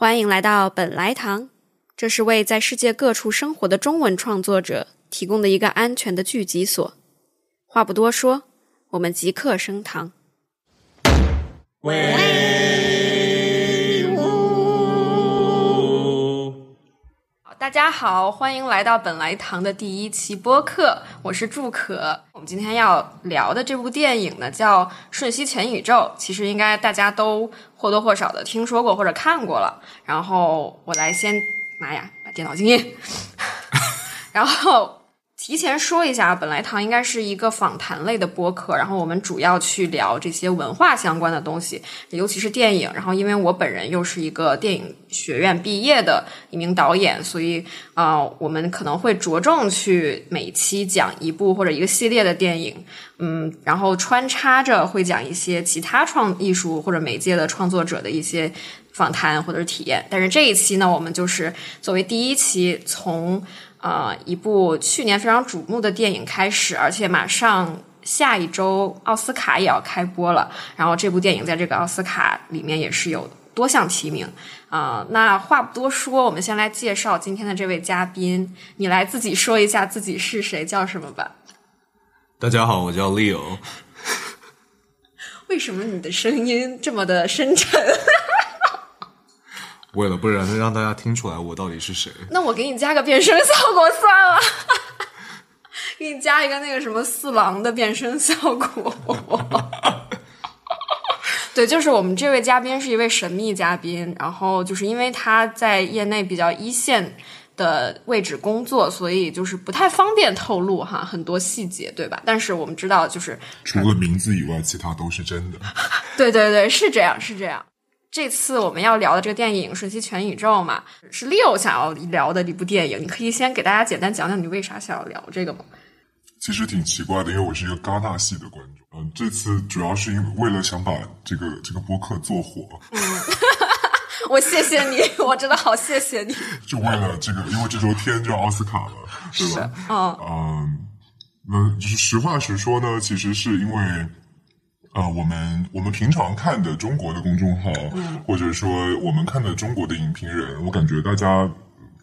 欢迎来到本来堂，这是为在世界各处生活的中文创作者提供的一个安全的聚集所。话不多说，我们即刻升堂。喂，大家好，欢迎来到本来堂的第一期播客，我是祝可。我们今天要聊的这部电影呢，叫《瞬息全宇宙》，其实应该大家都或多或少的听说过或者看过了。然后我来先，妈呀，把电脑静音。然后提前说一下，本来堂应该是一个访谈类的播客，然后我们主要去聊这些文化相关的东西，尤其是电影。然后因为我本人又是一个电影学院毕业的一名导演，所以啊、我们可能会着重去每期讲一部或者一个系列的电影，嗯，然后穿插着会讲一些其他创艺术或者媒介的创作者的一些访谈或者是体验。但是这一期呢，我们就是作为第一期从。呃，一部去年非常瞩目的电影开始，而且马上下一周奥斯卡也要开播了。然后这部电影在这个奥斯卡里面也是有多项提名啊、那话不多说，我们先来介绍今天的这位嘉宾，你来自己说一下自己是谁，叫什么吧？大家好，我叫 Leo。为什么你的声音这么的深沉？为了不然让大家听出来我到底是谁，那我给你加个变声效果算了，给你加一个那个什么四郎的变声效果。对，就是我们这位嘉宾是一位神秘嘉宾，然后就是因为他在业内比较一线的位置工作，所以就是不太方便透露哈很多细节，对吧？但是我们知道，就是除了名字以外，其他都是真的。对对对，是这样，是这样。这次我们要聊的这个电影《瞬息全宇宙》嘛，是 Leo 想要聊的一部电影。你可以先给大家简单讲讲你为啥想要聊这个吗？其实挺奇怪的，因为我是一个戛纳系的观众。嗯，这次主要是因为为了想把这个这个播客做火，我谢谢你，我真的好谢谢你。就为了这个，因为这周天就要奥斯卡了，对吧？嗯嗯，那就是实话实说呢，其实是因为。呃，我们我们平常看的中国的公众号，或者说我们看的中国的影评人，我感觉大家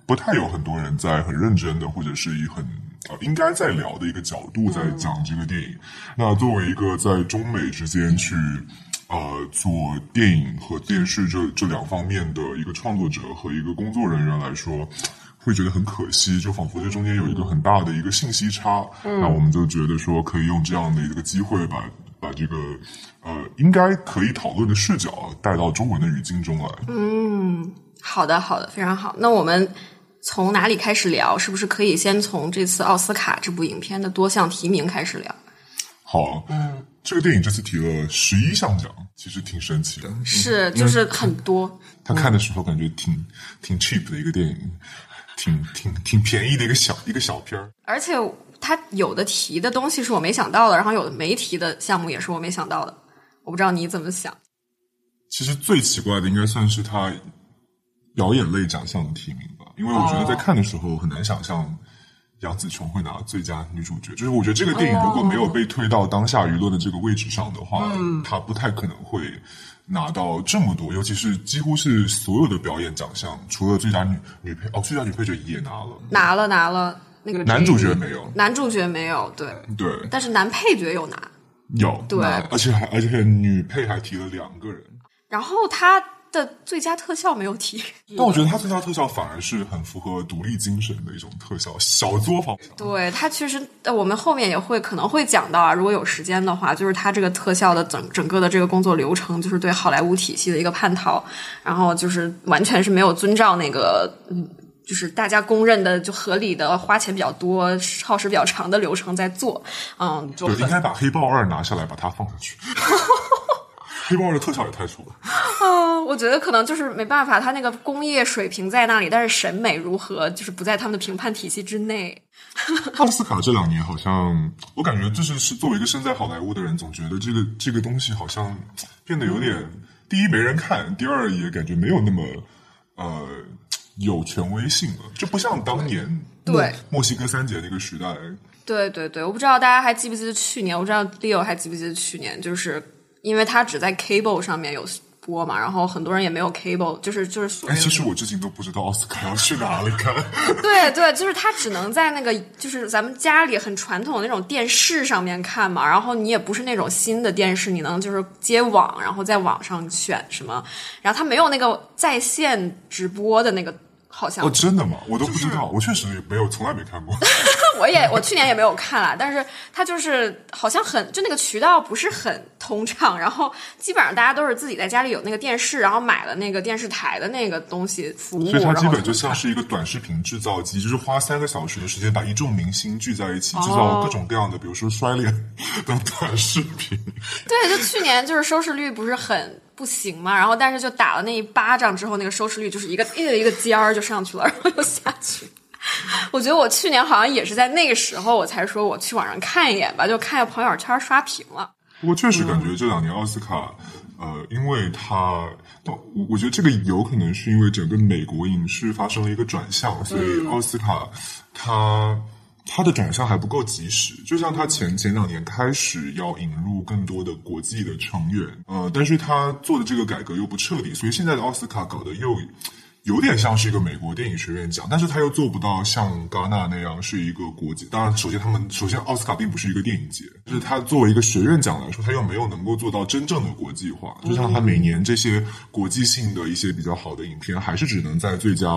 不太有很多人在很认真的，或者是以很呃应该在聊的一个角度在讲这个电影。那作为一个在中美之间去呃做电影和电视这这两方面的一个创作者和一个工作人员来说，会觉得很可惜，就仿佛这中间有一个很大的一个信息差。那我们就觉得说，可以用这样的一个机会把把这个呃应该可以讨论的视角带到中文的语境中来。嗯好的，好的，非常好。那我们从哪里开始聊？是不是可以先从这次奥斯卡这部影片的多项提名开始聊？好，嗯，这个电影这次提了十一项奖，其实挺神奇的。是，就是很多。他看的时候感觉挺挺 cheap 的一个电影，挺挺挺便宜的一个小一个小片儿。而且他有的提的东西是我没想到的，然后有的没提的项目也是我没想到的。我不知道你怎么想。其实最奇怪的应该算是他表演类奖项的提名吧，因为我觉得在看的时候很难想象杨紫琼会拿最佳女主角。就是我觉得这个电影如果没有被推到当下舆论的这个位置上的话，她不太可能会拿到这么多，尤其是几乎是所有的表演奖项，除了最佳女女配哦，最佳女配角也拿了，拿了拿了，那个男主角没有，男主角没有，对，对，但是男配角有拿。有对而且还而且女配还提了两个人。然后他的最佳特效没有提，但我觉得他最佳特效反而是很符合独立精神的一种特效，小作坊。对他其实呃我们后面也会可能会讲到啊，如果有时间的话，就是他这个特效的整整个的这个工作流程，就是对好莱坞体系的一个叛逃，然后就是完全是没有遵照那个嗯。就是大家公认的就合理的花钱比较多、耗时比较长的流程在做，嗯，就应该把黑豹二拿下来，把它放上去。黑豹二的特效也太丑了，嗯，我觉得可能就是没办法，他那个工业水平在那里，但是审美如何，就是不在他们的评判体系之内。奥斯卡这两年好像，我感觉就是是作为一个身在好莱坞的人，总觉得这个这个东西好像变得有点，第一没人看，第二也感觉没有那么呃有权威性了，就不像当年对墨墨西哥三杰那个时代。对对对，我不知道大家还记不记得去年，我不知道 Leo 还记不记得去年，就是因为它只在 Cable 上面有播嘛，然后很多人也没有 cable，就是就是所其实我至今都不知道奥斯卡要去哪里看。对对，就是它只能在那个就是咱们家里很传统的那种电视上面看嘛，然后你也不是那种新的电视，你能就是接网，然后在网上选什么，然后它没有那个在线直播的那个，好像哦，真的吗？我都不知道，我确实没有，从来没看过。我也我去年也没有看啦，但是它就是好像很就那个渠道不是很通畅，然后基本上大家都是自己在家里有那个电视，然后买了那个电视台的那个东西服务，所以它基本就像是一个短视频制造机，就是花三个小时的时间把一众明星聚在一起，制造各种各样的，比如说摔脸等短视频。对，就去年就是收视率不是很不行嘛，然后但是就打了那一巴掌之后，那个收视率就是一个一个一个尖儿就上去了，然后又下去。我觉得我去年好像也是在那个时候，我才说我去网上看一眼吧，就看朋友圈刷屏了。不过确实感觉这两年奥斯卡，呃，因为它，我我觉得这个有可能是因为整个美国影视发生了一个转向，所以奥斯卡它它的转向还不够及时。就像它前前两年开始要引入更多的国际的成员，呃，但是它做的这个改革又不彻底，所以现在的奥斯卡搞得又。有点像是一个美国电影学院奖，但是他又做不到像戛纳那样是一个国际。当然，首先他们首先奥斯卡并不是一个电影节，就是它作为一个学院奖来说，他又没有能够做到真正的国际化。就像他每年这些国际性的一些比较好的影片，还是只能在最佳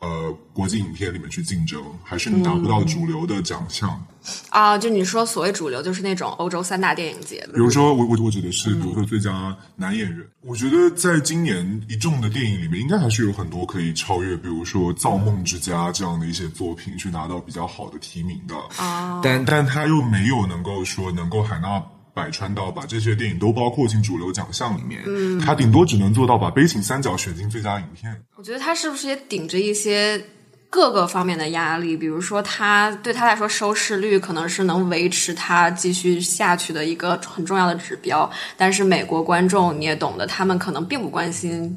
呃国际影片里面去竞争，还是拿不到主流的奖项。啊，就你说所谓主流，就是那种欧洲三大电影节的比。如说，我我我指的是，比如说最佳男演员，我觉得在今年一众的电影里面，应该还是有很多可以超越，比如说《造梦之家》这样的一些作品，去拿到比较好的提名的。啊，但但他又没有能够说能够海纳百川到把这些电影都包括进主流奖项里面。嗯，他顶多只能做到把《悲情三角》选进最佳影片。我觉得他是不是也顶着一些各个方面的压力？比如说他，对他来说，收视率可能是能维持他继续下去的一个很重要的指标。但是美国观众你也懂得，他们可能并不关心，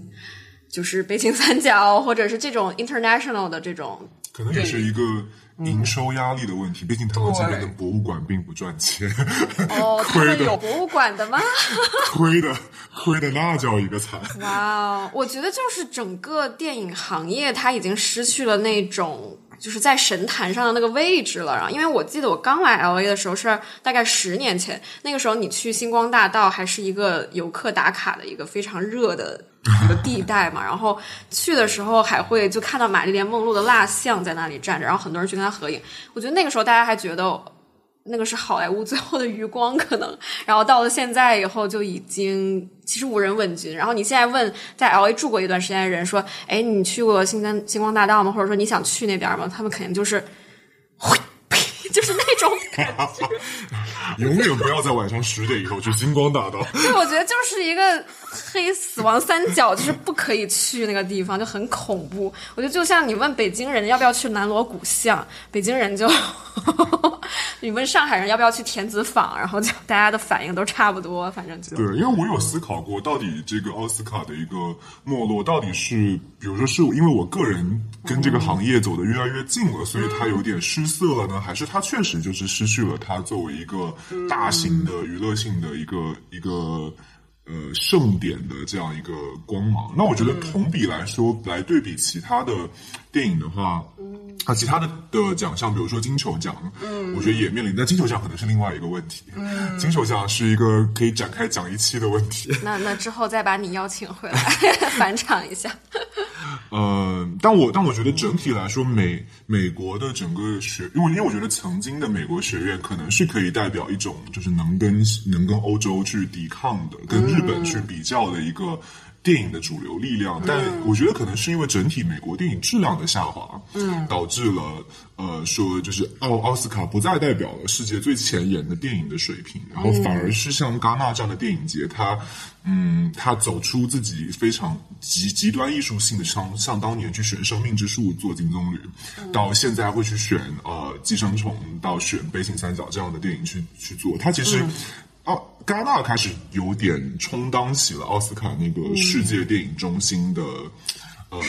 就是北京三角或者是这种 international 的这种。可能也是一个营收压力的问题，毕竟他们这边的博物馆并不赚钱，哦，他亏的们有博物馆的吗？亏的亏的那叫一个惨。哇哦，我觉得就是整个电影行业，它已经失去了那种就是在神坛上的那个位置了。然后，因为我记得我刚来 L A 的时候是大概十年前，那个时候你去星光大道还是一个游客打卡的一个非常热的一个地带嘛。然后去的时候还会就看到玛丽莲梦露的蜡像在那里站着，然后很多人去跟她合影。我觉得那个时候大家还觉得。那个是好莱坞最后的余光，可能，然后到了现在以后就已经其实无人问津。然后你现在问在 L A 住过一段时间的人说：“哎，你去过星光星光大道吗？或者说你想去那边吗？”他们肯定就是，就是那种感觉。永远不要在晚上十点以后去星光大道。对，我觉得就是一个黑死亡三角，就是不可以去那个地方，就很恐怖。我觉得就像你问北京人要不要去南锣鼓巷，北京人就你问上海人要不要去田子坊，然后就大家的反应都差不多，反正就对，因为我有思考过，到底这个奥斯卡的一个没落，到底是比如说是因为我个人跟这个行业走得越来越近了，所以它有点失色了呢，还是它确实就是失去了它作为一个大型的娱乐性的一个一个。呃，盛典的这样一个光芒，那我觉得同比来说，来对比其他的电影的话，啊，其他的的奖项，比如说金球奖，嗯，我觉得也面临，但金球奖可能是另外一个问题，嗯，金球奖是一个可以展开讲一期的问题。那那之后再把你邀请回来 返场一下。呃，但我但我觉得整体来说，美美国的整个学，因为因为我觉得曾经的美国学院可能是可以代表一种就是能跟能跟欧洲去抵抗的，跟日本去比较的一个电影的主流力量。但我觉得可能是因为整体美国电影质量的下滑，嗯，导致了呃说就是奥奥斯卡不再代表了世界最前沿的电影的水平，然后反而是像戛纳这样的电影节，它。嗯，它走出自己非常极极端艺术性的，像像当年去选《生命之树》做金棕榈，到现在会去选呃《寄生虫》，到选《悲情三角》这样的电影去去做。它其实奥戛纳开始有点充当起了奥斯卡那个世界电影中心的呃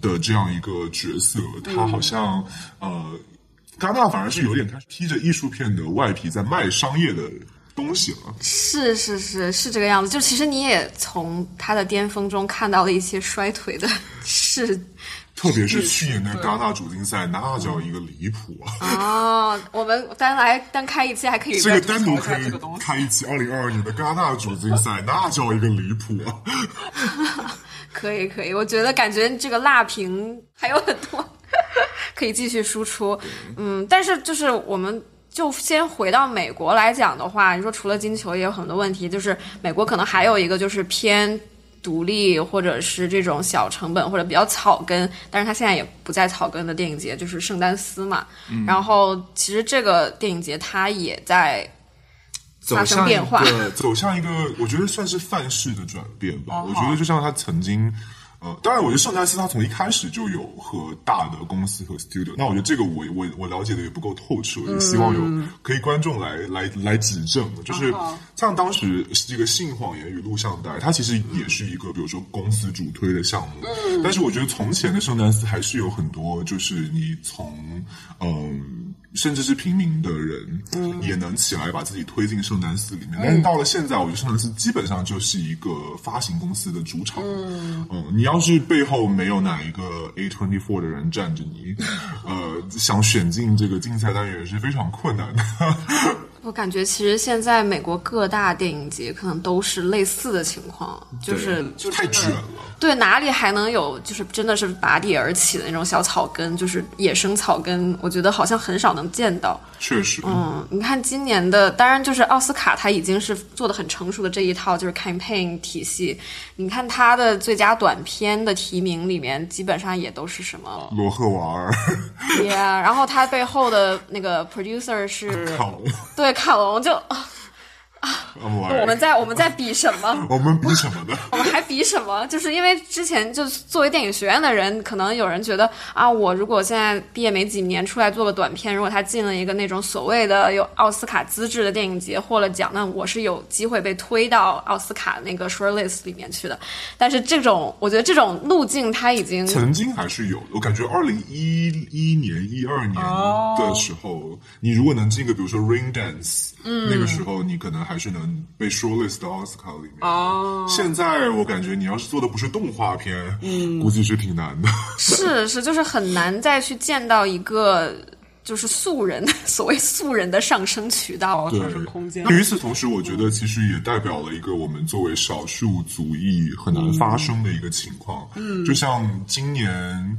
的这样一个角色。他好像呃，戛纳反而是有点开始披着艺术片的外皮在卖商业的。东西了。是是是是这个样子。就其实你也从他的巅峰中看到了一些衰退的 事。特别是去年的戛纳主竞赛，那叫一个离谱啊！啊，我们单来单开一期还可以 这个单独可以这个东。开一期二零二二年的戛纳主竞赛，那叫一个离谱啊！可以可以，我觉得感觉这个辣评还有很多 可以继续输出。嗯，但是就是我们就先回到美国来讲的话，你说除了金球也有很多问题，就是美国可能还有一个就是偏。独立或者是这种小成本或者比较草根，但是他现在也不在草根的电影节，就是圣丹斯嘛。然后其实这个电影节它也在发生变化，走向一个我觉得算是范式的转变吧。我觉得就像他曾经。呃，当然，我觉得圣丹斯他从一开始就有和大的公司和 studio，那我觉得这个我我我了解的也不够透彻，也希望有可以观众来来来指正。就是像当时这个性谎言与录像带，它其实也是一个比如说公司主推的项目，但是我觉得从前的圣丹斯还是有很多，就是你从嗯。甚至是平民的人，嗯，也能起来把自己推进圣丹寺里面。但是到了现在，我觉得圣丹寺基本上就是一个发行公司的主场。嗯，你要是背后没有哪一个 A twenty four 的人站着你，呃，想选进这个竞赛单元是非常困难的。我感觉其实现在美国各大电影节可能都是类似的情况，就是太卷了。对，哪里还能有就是真的是拔地而起的那种小草根，就是野生草根？我觉得好像很少能见到。确实，嗯，你看今年的，当然就是奥斯卡，它已经是做的很成熟的这一套就是 campaign 体系。你看它的最佳短片的提名里面，基本上也都是什么罗赫瓦尔，Yeah，然后它背后的那个 producer 是卡龙，对卡龙就。啊，我们在我们在比什么？我们比什么呢？我们还比什么？就是因为之前就作为电影学院的人，可能有人觉得啊，我如果现在毕业没几年出来做个短片，如果他进了一个那种所谓的有奥斯卡资质的电影节获了奖，那我是有机会被推到奥斯卡那个 short list 里面去的。但是这种，我觉得这种路径他已经曾经还是有。我感觉二零一一年、一二年的时候，你如果能进个比如说 Rain Dance，嗯，那个时候你可能。还是能被 shortlist 到奥斯卡里面。哦，现在我感觉你要是做的不是动画片，嗯，估计是挺难的。是是，就是很难再去见到一个就是素人，所谓素人的上升渠道，上升空间。与此同时，我觉得其实也代表了一个我们作为少数族裔很难发生的一个情况。嗯，就像今年。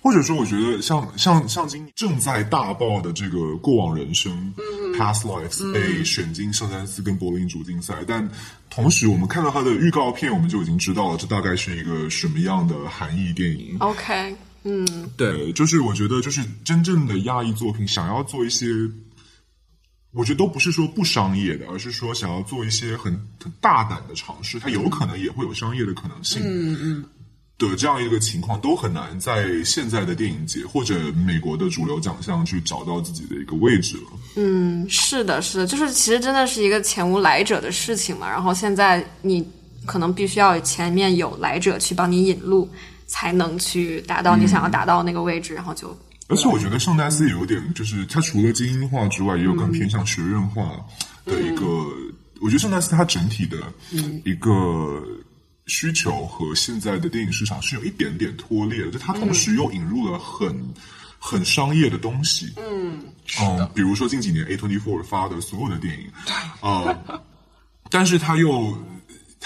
或者说，我觉得像像像今正在大爆的这个《过往人生》（Past Lives） 被选进圣丹斯跟柏林主竞赛，但同时我们看到它的预告片，我们就已经知道了这大概是一个什么样的含义电影。OK，嗯，对，就是我觉得，就是真正的亚裔作品想要做一些，我觉得都不是说不商业的，而是说想要做一些很很大胆的尝试，它有可能也会有商业的可能性。嗯嗯。的这样一个情况都很难在现在的电影节或者美国的主流奖项去找到自己的一个位置了。嗯，是的，是的，就是其实真的是一个前无来者的事情嘛。然后现在你可能必须要前面有来者去帮你引路，才能去达到你想要达到那个位置。然后就，而且我觉得圣丹斯也有点，就是它除了精英化之外，也有更偏向学院化的一个。我觉得圣丹斯它整体的一个。需求和现在的电影市场是有一点点脱裂的，就它同时又引入了很很商业的东西，嗯，嗯，比如说近几年 A twenty four 发的所有的电影，啊，但是它又。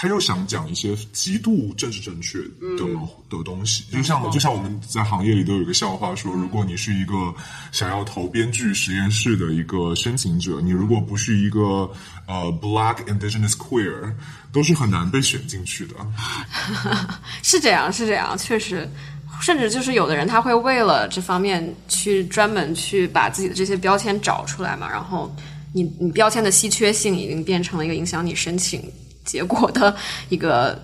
他又想讲一些极度政治正确的的东西，就像就像我们在行业里都有一个笑话说，如果你是一个想要投编剧实验室的一个申请者，你如果不是一个呃 Black Indigenous Queer，都是很难被选进去的。是这样，是这样，确实，甚至就是有的人他会为了这方面去专门去把自己的这些标签找出来嘛，然后你你标签的稀缺性已经变成了一个影响你申请。结果的一个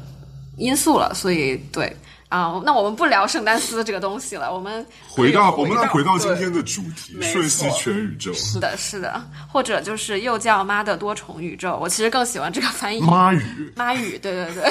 因素了，所以对啊，那我们不聊圣丹斯这个东西了，我们回到我们来回到今天的主题——瞬息全宇宙。是的，是的，或者就是又叫妈的多重宇宙，我其实更喜欢这个翻译。妈语，妈语，对对对。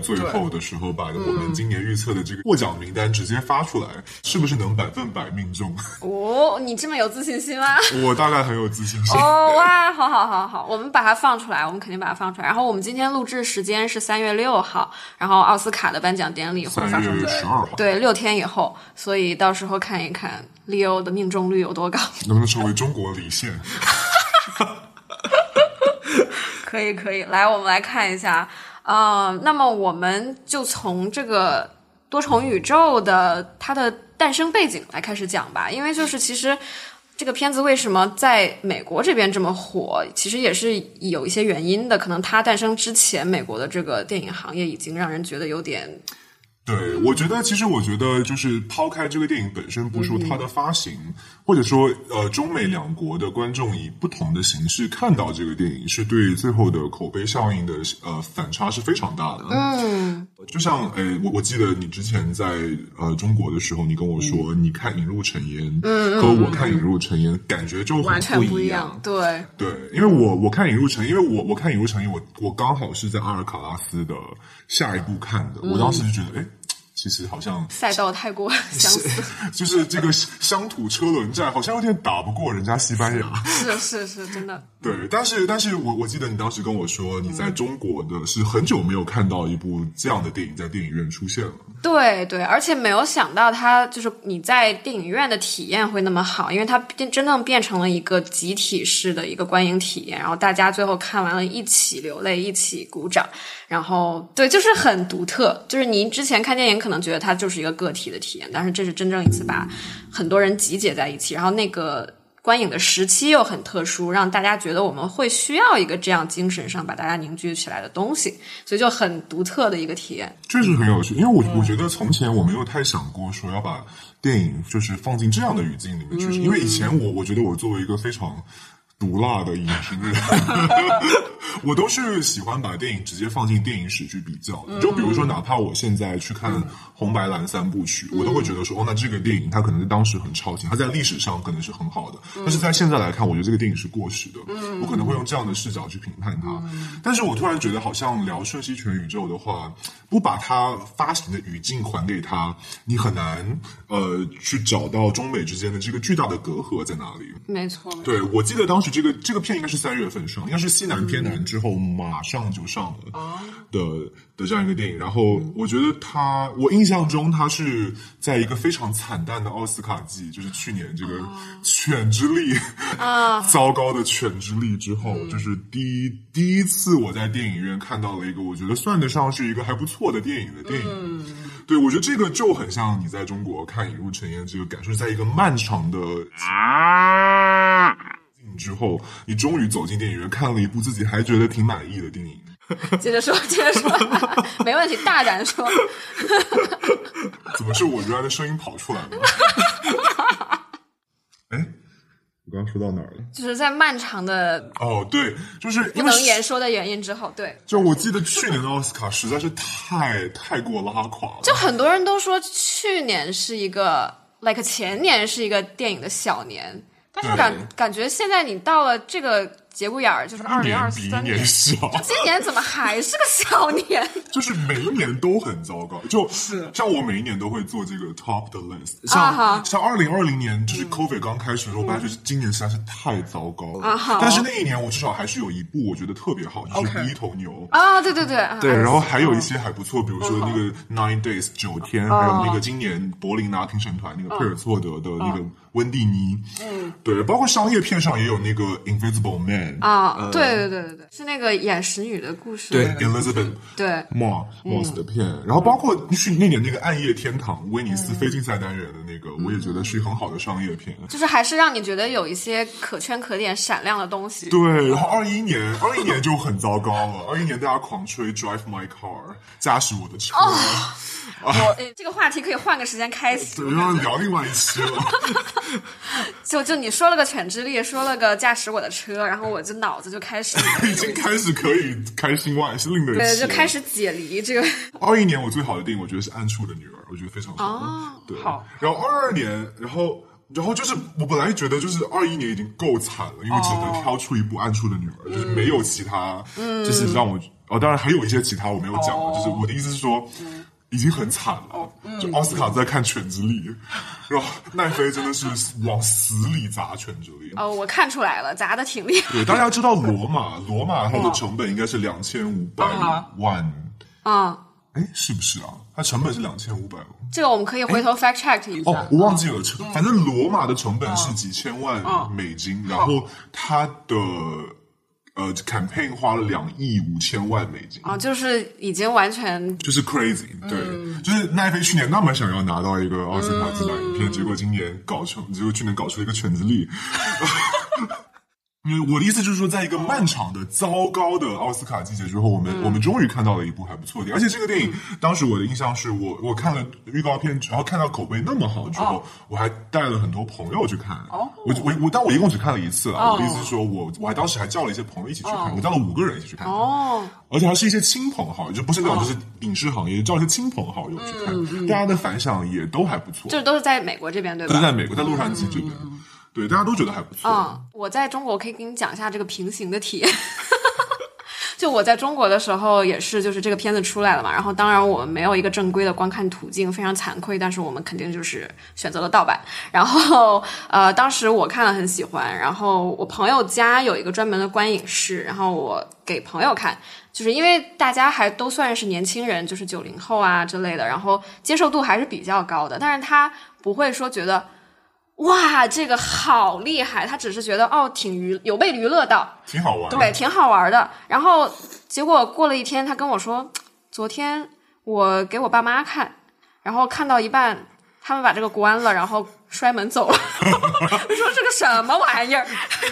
最后的时候把我们今年预测的这个获奖名单直接发出来，是不是能百分百命中？哦，你这么有自信心吗？我大概很有自信心。哦哇，好好好好，我们把它放出来，我们肯定把它放出来。然后我们今天录制时间是三月六号，然后奥斯卡的颁奖典礼会发三生十二号，对六天以后，所以到时候看一看 Leo 的命中率有多高。能不能成为中国李现？可以可以，来我们来看一下，啊，那么我们就从这个多重宇宙的它的诞生背景来开始讲吧，因为就是其实。这个片子为什么在美国这边这么火？其实也是有一些原因的。可能它诞生之前，美国的这个电影行业已经让人觉得有点对，我觉得其实我觉得就是抛开这个电影本身不说，它的发行，或者说呃中美两国的观众以不同的形式看到这个电影，是对最后的口碑效应的呃反差是非常大的。嗯，就像诶，我我记得你之前在呃中国的时候，你跟我说、你看《引入尘烟》，嗯和我看《引入尘烟》感觉就很完全不一一样。对，对，因为我我看《引入尘烟》，因为我我看《引入尘烟》，我我刚好是在阿尔卡拉斯的下一部看的，我当时就觉得，哎，其实好像赛道太过 相似。就是这个乡土车轮战，好像有点打不过人家西班牙。是是是，真的。对，但是但是我我记得你当时跟我说，你在中国的是很久没有看到一部这样的电影在电影院出现了。对对，而且没有想到它就是你在电影院的体验会那么好，因为它变真正变成了一个集体式的一个观影体验，然后大家最后看完了一起流泪，一起鼓掌，然后对，就是很独特。就是您之前看电影可能觉得它就是一个个体的体验，但是这是真正一次把很多人集结在一起，然后那个。观影的时期又很特殊，让大家觉得我们会需要一个这样精神上把大家凝聚起来的东西，所以就很独特的一个体验。确实很有趣，因为我我觉得从前我没有太想过说要把电影就是放进这样的语境里面去，因为以前我我觉得我作为一个非常毒辣的影评人，我都是喜欢把电影直接放进电影史去比较的。就比如说，哪怕我现在去看红白蓝三部曲，我都会觉得说，哦，那这个电影它可能在当时很超前，它在历史上可能是很好的，但是在现在来看，我觉得这个电影是过时的。我可能会用这样的视角去评判它。但是我突然觉得，好像聊《瞬息全宇宙》的话，不把它发行的语境还给它，你很难呃去找到中美之间的这个巨大的隔阂在哪里。没错，对，我记得当时这个这个片应该是三月份上，应该是西南偏南之后马上就上了的的这样一个电影。然后我觉得他，我印象中他是在一个非常惨淡的奥斯卡季，就是去年这个《犬之力》啊 糟糕的《犬之力》之后，就是第一第一次我在电影院看到了一个我觉得算得上是一个还不错的电影的电影。对，我觉得这个就很像你在中国看《引入尘烟》这个感受，在一个漫长的之后，你终于走进电影院，看了一部自己还觉得挺满意的电影。接着说，接着说，没问题，大胆说。怎么是我原来的声音跑出来了？哎，我刚刚说到哪儿了？就是在漫长的哦，对，就是不能言说的原因之后，对，就我记得去年的奥斯卡实在是太太过拉垮了。就很多人都说去年是一个，like 前年是一个电影的小年，但是对。感感觉现在你到了这个节骨眼儿，就是二一零二年比一三年小，今年怎么还是个小年？就是每一年都很糟糕。就是。像我每一年都会做这个 top 的 list，啊哈。像像二零二零年就是 COVID 刚开始的时候，我觉得今年实在是太糟糕了。啊哈。但是那一年我至少还是有一部我觉得特别好，就是第一头牛。啊，对对对，啊。对，然后还有一些还不错，比如说那个 Nine Days 九天，还有那个今年柏林拿评审团那个佩尔措德的那个温蒂尼，嗯，对，包括商业片上也有那个 Invisible Man 啊，对对对对对，是那个演使女的故事，对。Elizabeth 对。Moss Moss 的片，然后包括去那年那个《暗夜天堂》威尼斯非竞赛单元的那个，我也觉得是很好的商业片。就是还是让你觉得有一些可圈可点、闪亮的东西。对，然后二一年，二一年就很糟糕了。二一年大家狂吹 Drive My Car，驾驶我的车，我诶这个话题可以换个时间开启。对，要聊另外一期了。就就你说了个犬之力，说了个驾驶我的车，然后我就脑子就开始，已经开始可以开心万事令的对，就开始解离这个。二一年我最好的电影，我觉得是《暗处的女儿》，我觉得非常好。哦对，好。然后二二年，然后然后就是我本来觉得就是二一年已经够惨了，因为只能挑出一部《暗处的女儿》，就是没有其他，嗯，就是让我哦，当然还有一些其他我没有讲的，哦就是我的意思是说，已经很惨了。就奥斯卡在看《犬之力》，然后 奈飞真的是往死里砸《犬之力》。哦，我看出来了，砸的挺厉害。对，大家知道罗马，罗马它的成本应该是两千五百万，啊，哎，是不是啊？它成本是两千五百万。这个我们可以回头 fact check 一下。哦，我忘记了，成反正罗马的成本是几千万美金，然后它的呃 campaign 花了两亿五千万美金。啊、就是已经完全就是 crazy，对，嗯就是奈飞去年那么想要拿到一个奥斯卡最佳影片，结果今年搞成，结果去年搞出了一个《犬之力》。因为我的意思就是说，在一个漫长的糟糕的奥斯卡季节之后，我们、嗯我们终于看到了一部还不错的电影，而且这个电影当时我的印象是我我看了预告片，然后看到口碑那么好之后，我还带了很多朋友去看。哦我我我，但我一共只看了一次啊。我的意思是说我我还当时还叫了一些朋友一起去看，我叫了五个人一起去看。哦，而且还是一些亲朋好友，就不是那种就是影视行业，叫一些亲朋好友去看，大家的反响也都还不错。这都是在美国这边对吧？都是在美国，在洛杉矶这边，对，大家都觉得还不错。嗯，我在中国可以给你讲一下这个平行的体验。就我在中国的时候也是，就是这个片子出来了嘛，然后当然我们没有一个正规的观看途径，非常惭愧，但是我们肯定就是选择了盗版。然后呃，当时我看了很喜欢，然后我朋友家有一个专门的观影室，然后我给朋友看，就是因为大家还都算是年轻人，就是九零后啊之类的，然后接受度还是比较高的，但是他不会说觉得。哇，这个好厉害！他只是觉得哦，挺娱有被娱乐到，挺好玩。对，，挺好玩的。然后结果过了一天，他跟我说，昨天我给我爸妈看，然后看到一半，他们把这个关了，然后摔门走了。我说这个什么玩意儿？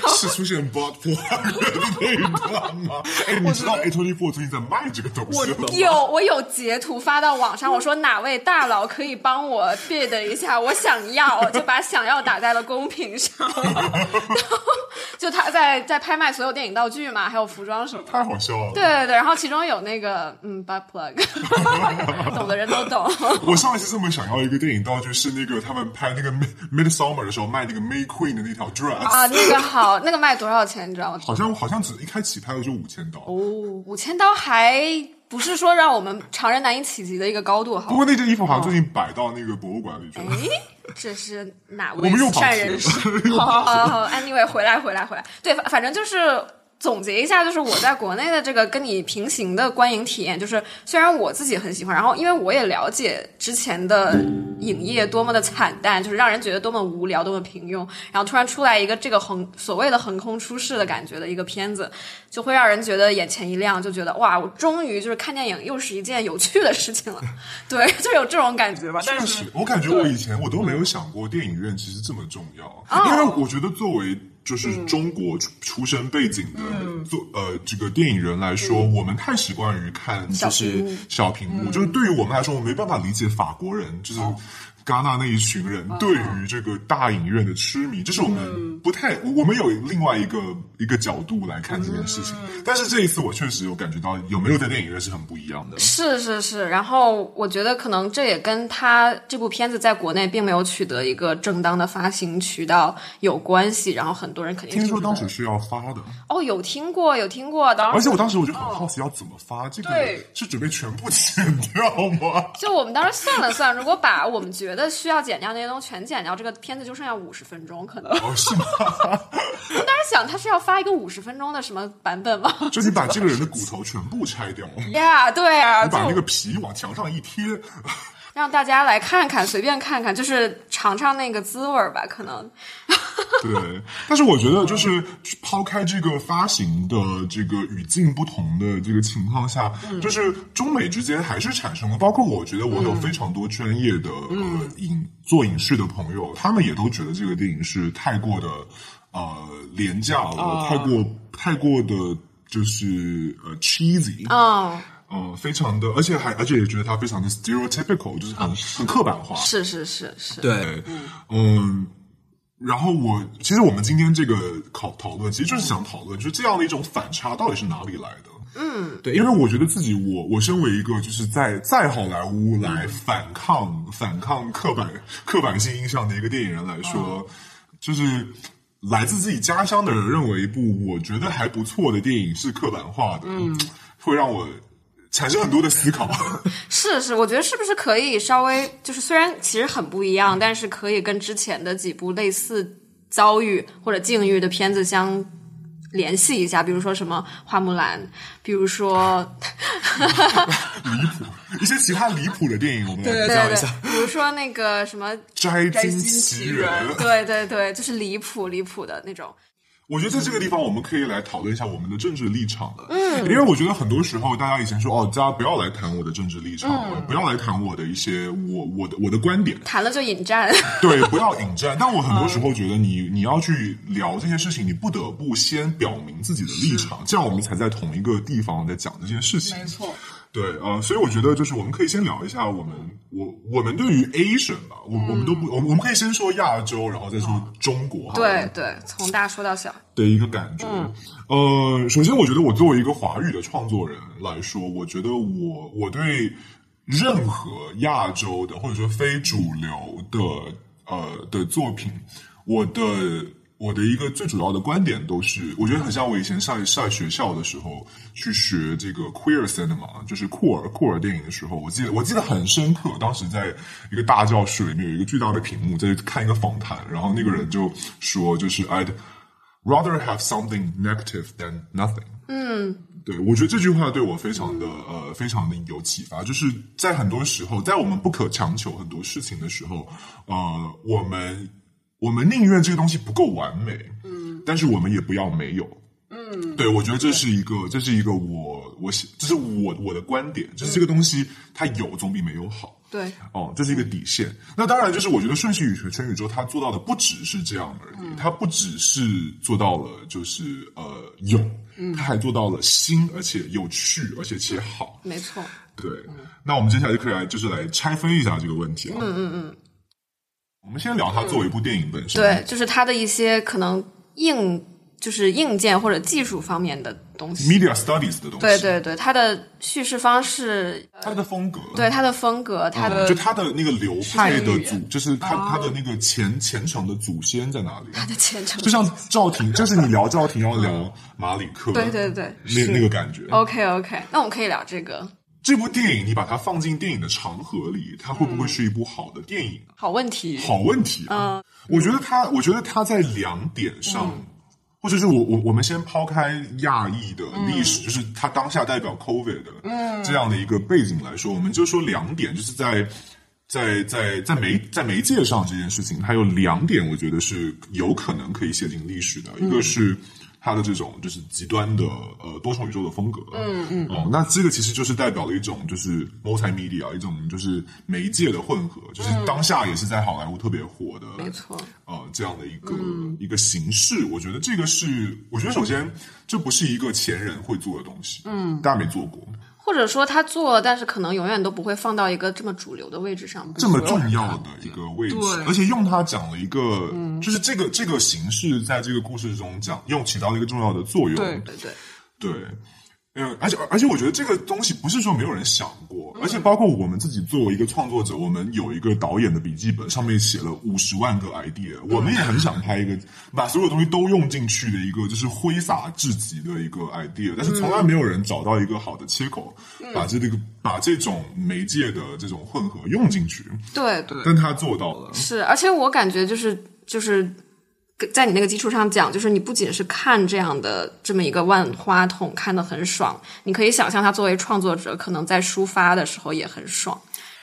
是出现 bot p 的那一段吗？哎，你知道 A twenty four 最近在卖这个东西了吗？有我有截图发到网上，我说哪位大佬可以帮我 bid 一下，我想要，就把想要打在了公屏上。然后就他在在拍卖所有电影道具嘛，还有服装什么的。太好笑了。对对对，然后其中有那个嗯 butt plug，懂的人都懂。我上一次这么想要一个电影道具是那个他们拍那个 Midsummer 的时候卖那个 May Queen 的那条 dress，、啊，那个好，那个卖多少钱？你知道吗？好像好像只一开起拍的就五千刀。哦，五千刀还不是说让我们常人难以企及的一个高度，哈不过那件衣服好像最近摆到那个博物馆里去了。诶，这是哪位善人 士？好好好好，anyway，回来回来回来，对，反反正就是。总结一下，就是我在国内的这个跟你平行的观影体验，就是虽然我自己很喜欢，然后因为我也了解之前的影业多么的惨淡，就是让人觉得多么无聊、多么平庸，然后突然出来一个这个横所谓的横空出世的感觉的一个片子，就会让人觉得眼前一亮，就觉得哇，我终于就是看电影又是一件有趣的事情了，对，就有这种感觉吧。但是，我感觉我以前我都没有想过电影院其实这么重要，哦因为我觉得作为就是中国出出身背景的嗯。做呃这个电影人来说，我们太习惯于看就是小屏嗯。幕，就是对于我们来说，我没办法理解法国人就是。哦戛纳那一群人对于这个大影院的痴迷，这是我嗯。们不太，我们有另外一个一个角度来看这件事情。嗯。但是这一次，我确实有感觉到有没有在电影院是很不一样的。是是是，然后我觉得可能这也跟他这部片子在国内并没有取得一个正当的发行渠道有关系，然后很多人肯定听说当时是要发的，哦有听过有听过，当而且我当时我就很好奇要怎么发，这个是准备全部剪掉吗？就我们当时算了算，如果把我们觉得需要剪掉那些东西全剪掉，这个片子就剩下五十分钟，可能。哦，是吗？我当时想他是要发一个五十分钟的什么版本吗？就你把这个人的骨头全部拆掉，你呀、对啊，你把那个皮往墙上一贴，让大家来看看，随便看看，就是尝尝那个滋味儿吧，可能。对。但是我觉得，就是抛开这个发行的这个语境不同的这个情况下，就是中美之间还是产生了，包括我觉得我有非常多专业的、呃影做影视的朋友，他们也都觉得这个电影是太过的呃廉价了，太过太过的就是呃 cheesy，嗯，呃，非常的，而且还而且也觉得他非常的 stereotypical，就是很、很刻板化。是是是是，对，嗯，然后我其实我们今天这个讨讨论，其实就是想讨论，就是这样的一种反差到底是哪里来的？嗯，对，因为我觉得自己，我我身为一个就是在在好莱坞来反抗、反抗刻板刻板性印象的一个电影人来说，就是来自自己家乡的人认为一部我觉得还不错的电影是刻板化的，嗯，会让我产生很多的思考。是是，我觉得是不是可以稍微就是虽然其实很不一样，但是可以跟之前的几部类似遭遇或者境遇的片子相联系一下，比如说什么花木兰，比如说离谱，一些其他离谱的电影，我们来对对讲一下对，比如说那个什么《摘摘金金奇奇缘》。对对对，就是离谱离谱的那种。我觉得在这个地方，我们可以来讨论一下我们的政治立场了。嗯，因为我觉得很多时候，大家以前说哦，大家不要来谈我的政治立场，不要来谈我的一些我我的我的观点，谈了就引战，对，不要引战。但我很多时候觉得你，你要去聊这些事情，你不得不先表明自己的立场，这样我们才在同一个地方在讲这件事情。没错。对，呃，所以我觉得就是我们可以先聊一下我们我我们对于 Asian 吧，我我们都不，我们我们可以先说亚洲，然后再说中国，好了对对，从大说到小。的一个感觉。呃，首先，我觉得我作为一个华语的创作人来说，我觉得我我对任何亚洲的或者说非主流的呃的作品，我的我的一个最主要的观点都是，我觉得很像我以前上上学校的时候去学这个 queer cinema，就是酷儿酷儿电影的时候，我记得我记得很深刻，当时在一个大教室里面有一个巨大的屏幕，在看一个访谈，然后那个人就说，就是 I'd rather have something negative than nothing。嗯，对，我觉得这句话对我非常的呃，非常的有启发。就是在很多时候，在我们不可强求很多事情的时候，呃，我们我们宁愿这个东西不够完美，嗯，但是我们也不要没有。嗯，对，我觉得这是一个，这是一个我我喜这是我我的观点，就是这个东西它有总比没有好。对，哦，这是一个底线。那当然，就是我觉得顺序宇宙全宇宙它做到的不只是这样而已，它不只是做到了就是呃有，它还做到了新，而且有趣，而且且好。没错。对，那我们接下来就可以来就是来拆分一下这个问题啊。嗯嗯嗯。我们先聊它作为一部电影本身。对，就是它的一些可能硬，就是硬件或者技术方面的东西。media studies 的东西。对对对，它的叙事方式，它的风格。对它的风格，它的嗯就它的那个流派的语祖，就是它它的那个前前程的祖先在哪里？它的前程就。像赵婷，就是你聊赵婷要聊马里克，对对对，那那个感觉。OK OK，那我们可以聊这个。这部电影你把它放进电影的长河里，它会不会是一部好的电影？好问题。好问题啊！我觉得它，我觉得它在两点上，或者是我我我们先抛开亚裔的历史，就是它当下代表 COVID 的这样的一个背景来说，我们就说两点，就是在。在在在媒在媒介上这件事情，它有两点，我觉得是有可能可以写进历史的。一个是它的这种就是极端的呃多重宇宙的风格，嗯嗯，哦，那这个其实就是代表了一种就是 multimedia 一种就是媒介的混合，就是当下也是在好莱坞特别火的，没错，呃，这样的一个、一个形式，我觉得这个是，我觉得首先这不是一个前人会做的东西，嗯，大家没做过，或者说他做了，但是可能永远都不会放到一个这么主流的位置上。这么重要的一个位置对，而且用它讲了一个，就是这个这个形式在这个故事中讲，又起到了一个重要的作用，对对对，对，嗯，而且而且我觉得这个东西不是说没有人想过，而且包括我们自己作为一个创作者，我们有一个导演的笔记本，上面写了五十万个 idea，我们也很想拍一个把所有东西都用进去的一个就是挥洒至极的一个 idea，但是从来没有人找到一个好的切口，把这个把这种媒介的这种混合用进去，对对。但他做到了，是，而且我感觉就是就是在你那个基础上讲，就是你不仅是看这样的这么一个万花筒看得很爽，你可以想象他作为创作者，可能在抒发的时候也很爽。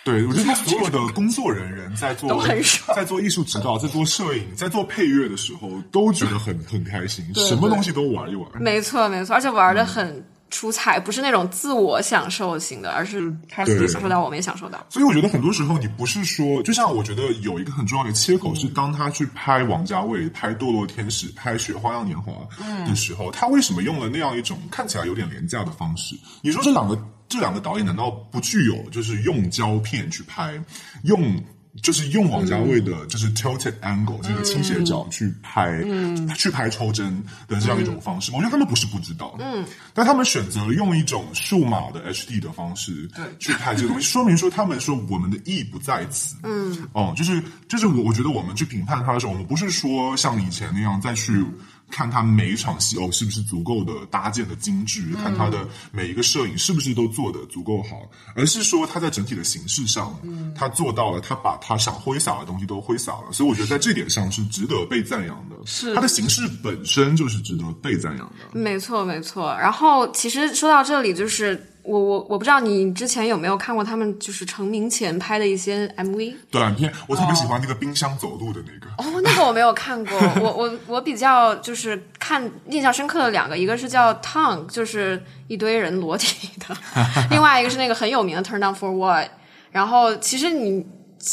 对，我觉得他所有的工作人员在做都很爽在做艺术指导、在做摄影、在做配乐的时候，都觉得很很开心，什么东西都玩一玩。没错没错，而且玩的很出彩，不是那种自我享受型的，而是他自己享受到，我们也享受到。所以我觉得很多时候你不是说，就像我觉得有一个很重要的切口是，当他去拍王家卫、拍《堕落天使》、拍《雪花样年华》的时候，他为什么用了那样一种看起来有点廉价的方式？你说这两个这两个导演难道不具有就是用胶片去拍，用就是用王家卫的，就是 tilted angle 这个倾斜角去拍，去拍抽帧的这样一种方式。我觉得他们不是不知道，嗯，但他们选择了用一种数码的 HD 的方式，对，去拍这个东西，说明说他们说我们的意不在此，嗯，哦，就是就是我我觉得我们去评判它的时候，我们不是说像以前那样再去。看他每一场戏哦，是不是足够的搭建的精致？看他的每一个摄影是不是都做的足够好？而是说他在整体的形式上，他做到了，他把他想挥洒的东西都挥洒了。所以我觉得在这点上是值得被赞扬的。是他的形式本身就是值得被赞扬的。没错，没错。然后其实说到这里，就是我我我不知道你之前有没有看过他们就是成名前拍的一些 MV 短片，我特别喜欢那个冰箱走路的那个。哦，那个我没有看过。我我我比较就是看印象深刻的两个，一个是叫 Tongue，就是一堆人裸体的；另外一个是那个很有名的 Turn Down for What。然后其实你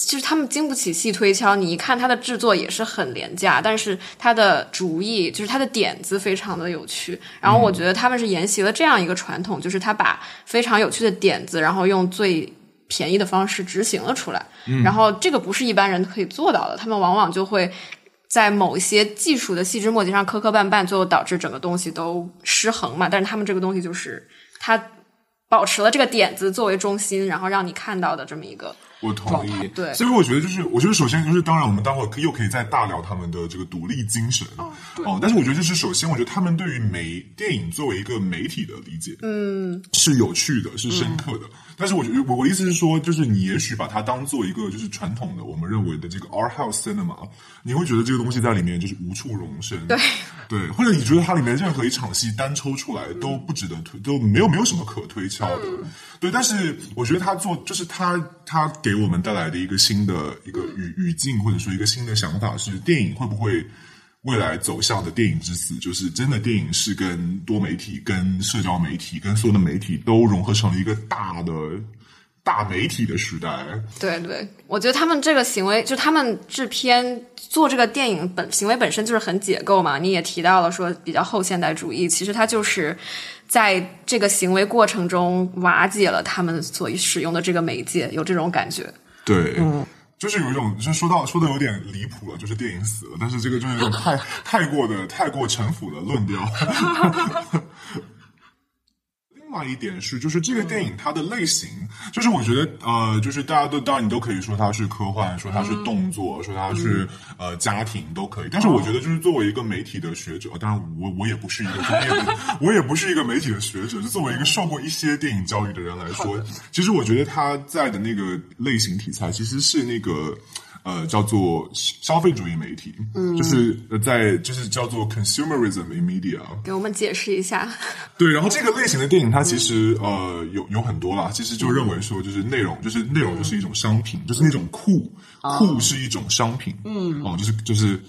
就是他们经不起细推敲，你一看它的制作也是很廉价，但是它的主意就是它的点子非常的有趣。然后我觉得他们是沿袭了这样一个传统，就是他把非常有趣的点子，然后用最便宜的方式执行了出来。然后这个不是一般人可以做到的，他们往往就会在某一些技术的细枝末节上磕磕绊绊，最后导致整个东西都失衡嘛。但是他们这个东西就是它保持了这个点子作为中心，然后让你看到的这么一个我同意，对。所以我觉得就是，我觉得首先就是，当然我们待会儿又可以再大聊他们的这个独立精神。哦但是我觉得就是首先，我觉得他们对于媒电影作为一个媒体的理解，嗯，是有趣的，是深刻的。但是我觉得我我的意思是说，就是你也许把它当做一个就是传统的我们认为的这个 art house cinema，你会觉得这个东西在里面就是无处容身，对。对，或者你觉得它里面任何一场戏单抽出来都不值得推，都没有没有什么可推敲的，对。但是我觉得他做就是他他给我们带来的一个新的一个语语境，或者说一个新的想法是，电影会不会未来走向的电影之死，就是真的电影是跟多媒体、跟社交媒体、跟所有的媒体都融合成了一个大的大媒体的时代。对对，我觉得他们这个行为，就他们制片做这个电影本行为本身就是很解构嘛。你也提到了说比较后现代主义，其实它就是在这个行为过程中瓦解了他们所使用的这个媒介，有这种感觉。对，就是有一种，就说到说的有点离谱了，就是电影死了，但是这个就是有点 太太过的太过城府的论调。另外一点是，就是这个电影它的类型，就是我觉得呃，就是大家都当然你都可以说它是科幻，说它是动作，说它是呃家庭都可以。但是我觉得，就是作为一个媒体的学者，当然我我也不是一个专业的，我也不是一个媒体的学者，就作为一个受过一些电影教育的人来说，其实我觉得他在的那个类型题材其实是那个。呃，叫做消费主义媒体，嗯，就是呃在就是叫做 consumerism in media，给我们解释一下。对，然后这个类型的电影，它其实呃有有很多啦，其实就认为说，就是内容，就是内容就是一种商品，就是那种酷酷是一种商品，嗯，哦，就是就是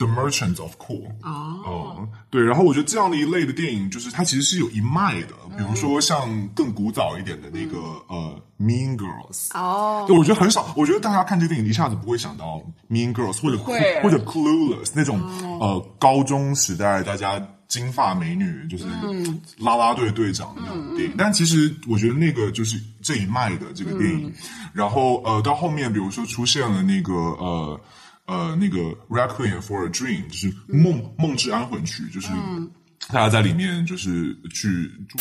the merchants of cool，哦，对，然后我觉得这样的一类的电影，就是它其实是有一脉的，比如说像更古早一点的那个呃 Mean Girls，哦，对，我觉得很少，我觉得大家看这个电影一下子不会想到 Mean Girls 或者或者 Clueless 那种、呃高中时代大家金发美女就是啦啦队队长的那种电影，但其实我觉得那个就是这一脉的这个电影，然后呃到后面比如说出现了那个呃呃那个 Requiem for a Dream，就是梦梦之安魂曲，就是。大家在里面就是去住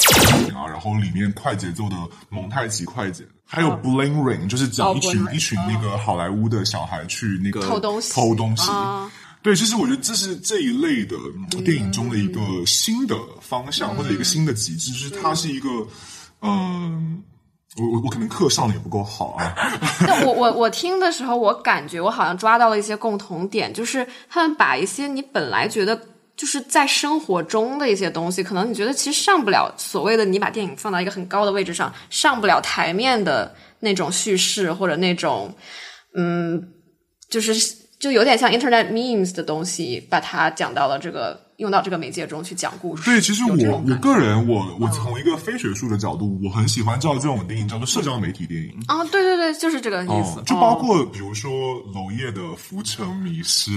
啊，然后里面快节奏的蒙太奇快剪，还有 Bling Ring，就是讲一群、一群那个好莱坞的小孩去那个偷东西偷东西。啊对，其实我觉得这是这一类的电影中的一个新的方向，或者一个新的极致，就是它是一个，嗯、我我我可能课上的也不够好啊，但我我我听的时候，我感觉我好像抓到了一些共同点，就是他们把一些你本来觉得就是在生活中的一些东西，可能你觉得其实上不了所谓的你把电影放到一个很高的位置上，上不了台面的那种叙事或者那种嗯，就是就有点像 Internet memes 的东西，把它讲到了这个用到这个媒介中去讲故事。对，其实我我个人，我我从一个非学术的角度，我很喜欢叫这种电影叫做社交媒体电影。啊，对对对，就是这个意思。哦，就包哦括比如说娄烨的《浮城迷失》，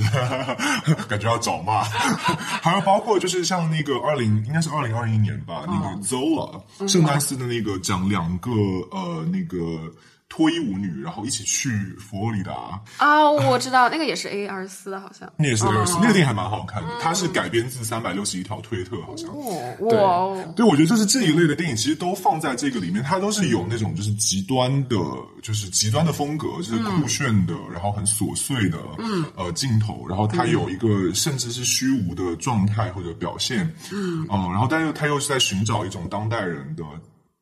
感觉要找骂，还有包括就是像那个二零应该是二零二一年吧，那个 Zola 圣丹斯的那个讲两个呃那个脱衣舞女，然后一起去佛罗里达，啊，我知道 那个也是 A 二四的，好像。那也是二十、那个电影还蛮好看的，它是改编自三百六十一条推特，好像。哦，哇哦，对，我觉得就是这一类的电影，其实都放在这个里面，它都是有那种就是极端的，就是极端的风格，就是酷炫的，然后很琐碎的，嗯，呃，镜头，然后它有一个甚至是虚无的状态或者表现，嗯，然后但是它又是在寻找一种当代人的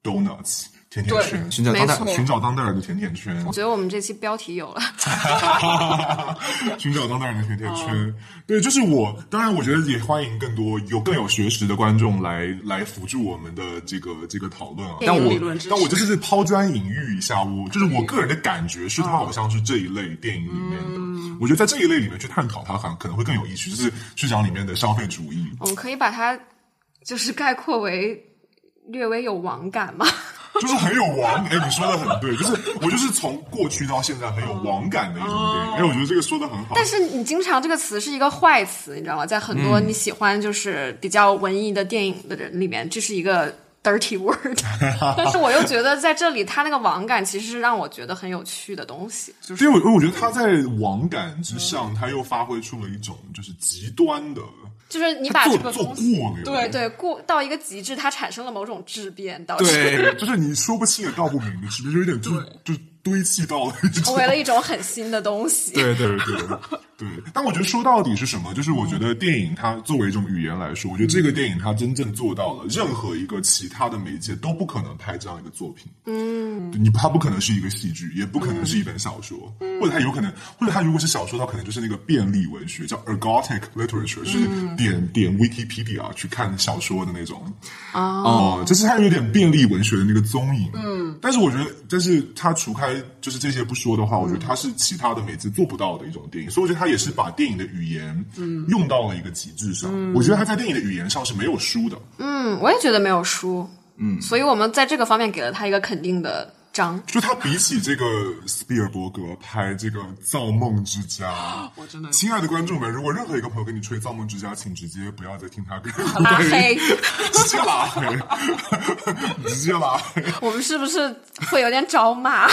donuts 甜甜圈，寻找当代没错寻找当代人的甜甜圈，我觉得我们这期标题有了。寻找当代人的甜甜圈，对，就是我。当然，我觉得也欢迎更多有更有学识的观众来来辅助我们的这个这个讨论啊。但我但我就是抛砖引玉一下，我就是我个人的感觉是，它好像是这一类电影里面的。我觉得在这一类里面去探讨它，好像可能会更有意趣，就是去讲里面的消费主义。我们可以把它就是概括为略微有网感嘛。就是很有网，哎，你说的很对，就是我就是从过去到现在很有网感的一种电影，哎，我觉得这个说的很好。但是你经常这个词是一个坏词，你知道吗？在很多你喜欢就是比较文艺的电影的人里面，这是一个 dirty word。但是我又觉得在这里，他那个网感其实是让我觉得很有趣的东西。就是所以我我觉得他在网感之上，他又发挥出了一种就是极端的，就是你把做做这个东西，过了，对，对，过到一个极致，它产生了某种质变，导致对，就是你说不清也道不明的，是不是有点就就堆砌到了成为了一种很新的东西。对对对对，但我觉得说到底是什么？就是我觉得电影它作为一种语言来说，我觉得这个电影它真正做到了，任何一个其他的媒介都不可能拍这样一个作品。嗯，你它不可能是一个戏剧，也不可能是一本小说，或者它有可能，或者它如果是小说，它可能就是那个便利文学，叫 ergotic literature，就是点点 Wikipedia 去看小说的那种。哦，就是它有点便利文学的那个踪影。嗯，但是我觉得，但是它除开就是这些不说的话，我觉得它是其他的美资做不到的一种电影，所以我觉得它也是把电影的语言嗯用到了一个极致上。我觉得它在电影的语言上是没有输的。嗯，我也觉得没有输。嗯，所以我们在这个方面给了他一个肯定的章。就他比起这个斯皮尔伯格拍这个《造梦之家》，我真的亲爱的观众们，如果任何一个朋友跟你吹《造梦之家》，请直接不要再听他跟 拉黑，直接拉黑，直接拉黑。我们是不是会有点招骂？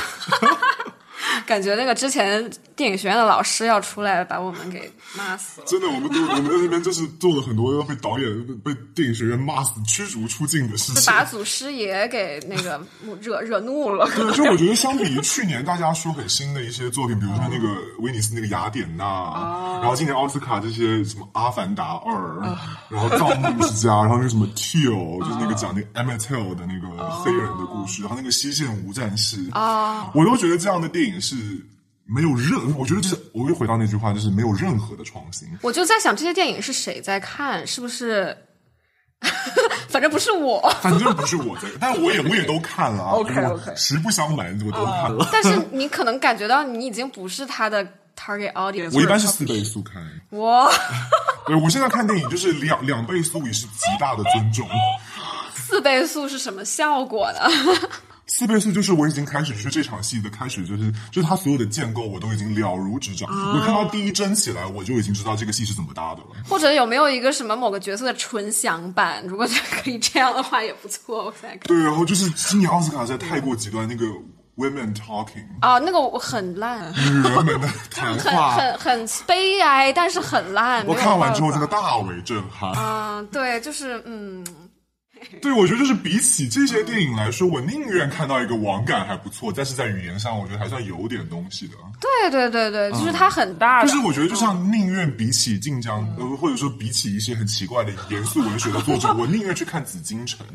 感觉那个之前电影学院的老师要出来把我们给骂死了。真的，我们都我们在那边就是做了很多被导演被电影学院骂死、驱逐出境的事情。把祖师爷给那个惹 惹怒了。对，就我觉得相比于去年大家说很新的一些作品，比如说那个威尼斯那个雅典娜，然后今年奥斯卡这些什么《阿凡达二》，然后《造梦之家》，然后那个什么《Till》，就是那个讲那个 Emmett Till 的那个黑人的故事，然后那个《西线无战事》啊，我都觉得这样的电影是。没有任，我觉得就是，我又回到那句话，就是没有任何的创新。我就在想，这些电影是谁在看？是不是？反正不是我，反正不是我在，但我也我也都看了啊。OK OK，实不相瞒，我都看了。但是你可能感觉到，你已经不是他的 target audience。我一般是四倍速看。哇！对，我现在看电影就是两两倍速，也是极大的尊重。四倍速是什么效果呢？四倍速就是我已经开始，就是这场戏的开始，就是就是它所有的建构我都已经了如指掌。我看到第一帧起来，我就已经知道这个戏是怎么搭的了。或者有没有一个什么某个角色的纯享版？如果可以这样的话，也不错。我看。对，然后就是今年奥斯卡实在太过极端，那个 women talking 啊，那个我很烂，女人们的谈话 很很很悲哀，但是很烂。我看完之后真的大为震撼。啊，对，就是嗯。对，我觉得就是比起这些电影来说，我宁愿看到一个网感还不错，但是在语言上，我觉得还算有点东西的。对对对对，就是它很大。就是我觉得，就像宁愿比起晋江，呃，或者说比起一些很奇怪的严肃文学的作者，我宁愿去看紫禁城。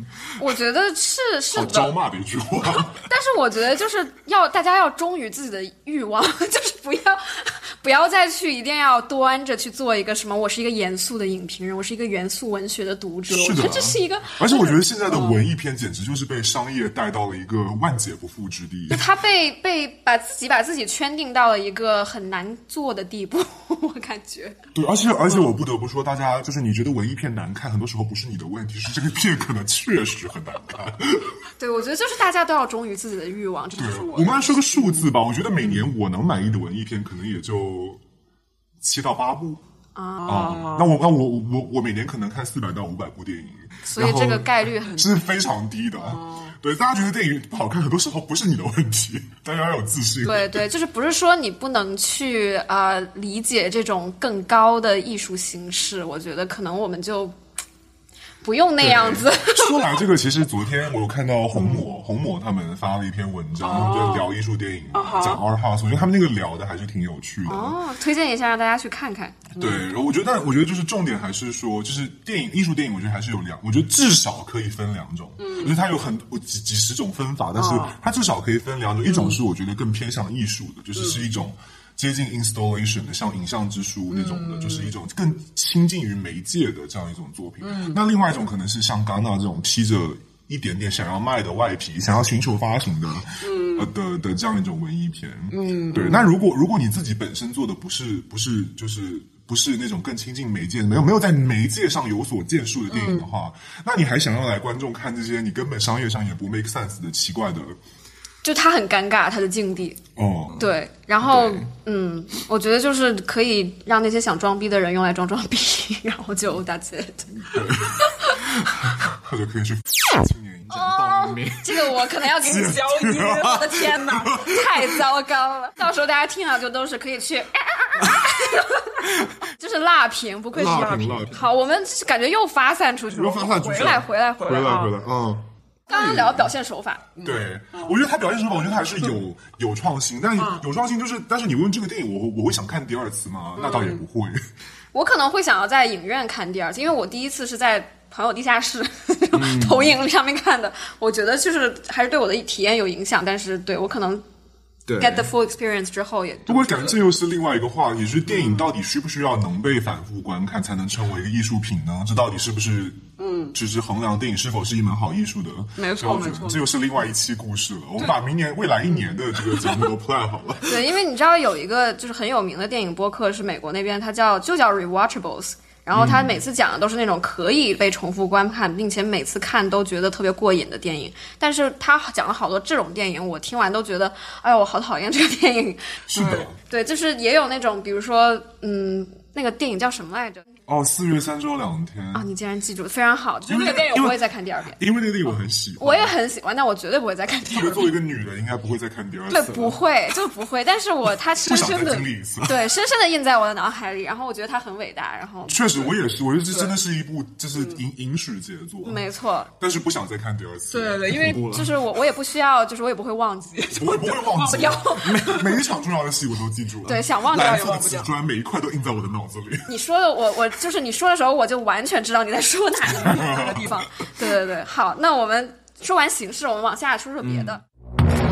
我觉得是是好招骂的一句话。但是我觉得就是要大家要忠于自己的欲望，就是不要不要再去一定要端着去做一个什么，我是一个严肃的影评人，我是一个严肃文学的读者。是的，这是一个。而且我觉得现在的文艺片简直就是被商业带到了一个万劫不复之地。他被被把自己把自己圈定到了一个很难做的地步，我感觉。对，而且而且我不得不说，大家就是你觉得文艺片难看，很多时候不是你的问题，是这个片可能确实很难看。对，我觉得就是大家都要忠于自己的欲望，这就是我。我们来说个数字吧，我觉得每年我能满意的文艺片可能也就七到八部。啊，那我那我我我每年可能看四百到五百部电影，所以这个概率很是非常低的。对，大家觉得电影不好看，很多时候不是你的问题，大家要有自信。对对，就是不是说你不能去啊、呃理解这种更高的艺术形式，我觉得可能我们就不用那样子。说来这个，其实昨天我有看到红抹红抹他们发了一篇文章，就聊艺术电影，讲 art house，我觉得他们那个聊的还是挺有趣的。哦，推荐一下让大家去看看。对，然后我觉得，但我觉得就是重点还是说，就是电影艺术电影，我觉得还是有两，我觉得至少可以分两种。嗯，我觉得它有很几几十种分法，但是它至少可以分两种，一种是我觉得更偏向艺术的，就是是一种。接近 installation 的，像影像之书那种的，就是一种更亲近于媒介的这样一种作品。那另外一种可能是像戛纳这种披着一点点想要卖的外皮，想要寻求发行的，呃的的这样一种文艺片。嗯，对。那如果如果你自己本身做的不是不是就是不是那种更亲近媒介，没有没有在媒介上有所建树的电影的话，那你还想要来观众看这些你根本商业上也不 make sense 的奇怪的就他很尴尬，他的境地。哦，对，然后嗯，我觉得就是可以让那些想装逼的人用来装装逼，然后就 that's it。或者可以去 青年影展哦报名。这个我可能要给你消音，我的天哪，太糟糕了！到时候大家听了就都是可以去，就是辣评，不愧是辣评好，我们感觉又发散出去了，又发散出去回来，回来，回来，啊回来回来，嗯。刚刚聊表现手法，对，我觉得他表现手法，我觉得他还是有有创新，但有创新就是，但是你问这个电影，我我会想看第二次吗？那倒也不会。我可能会想要在影院看第二次，因为我第一次是在朋友地下室 投影上面看的，我觉得就是还是对我的体验有影响，但是对我可能对 get the full experience 之后也不过，感觉这又是另外一个话题，就是电影到底需不需要能被反复观看才能成为一个艺术品呢？这到底是不是嗯，只是衡量电影是否是一门好艺术的？没错没错这又是另外一期故事了。我们把明年未来一年的这个节目都 plan 好了。对，因为你知道有一个就是很有名的电影播客是美国那边，它叫就叫 Rewatchables。然后他每次讲的都是那种可以被重复观看，并且每次看都觉得特别过瘾的电影。但是他讲了好多这种电影，我听完都觉得，哎呦，我好讨厌这个电影。是的，对，就是也有那种，比如说，嗯，那个电影叫什么来着？哦，四月三周两天啊，你竟然记住，非常好。就是因为那个电影我因为不会再看第二遍，因为那个电影我很喜欢，我也很喜欢，但我绝对不会再看第二遍。特别作为一个女的，应该不会再看第二次对。，不会，就不会。但是我他深深的经历一次对，深深的印在我的脑海里。然后我觉得他很伟大。然后确实，我也是，我觉得这真的是一部就是影影史杰作，没错，但是不想再看第二次。对对，因为就是我我也不需要，就是我也不会忘记。我也不会忘记要，每每一场重要的戏我都记住了。对想忘掉也忘不掉瓷砖每一块都印在我的脑子里。你说的我我就是你说的时候，我就完全知道你在说哪个哪个地方。对对对，好，那我们说完形式，我们往下说说别的。哎，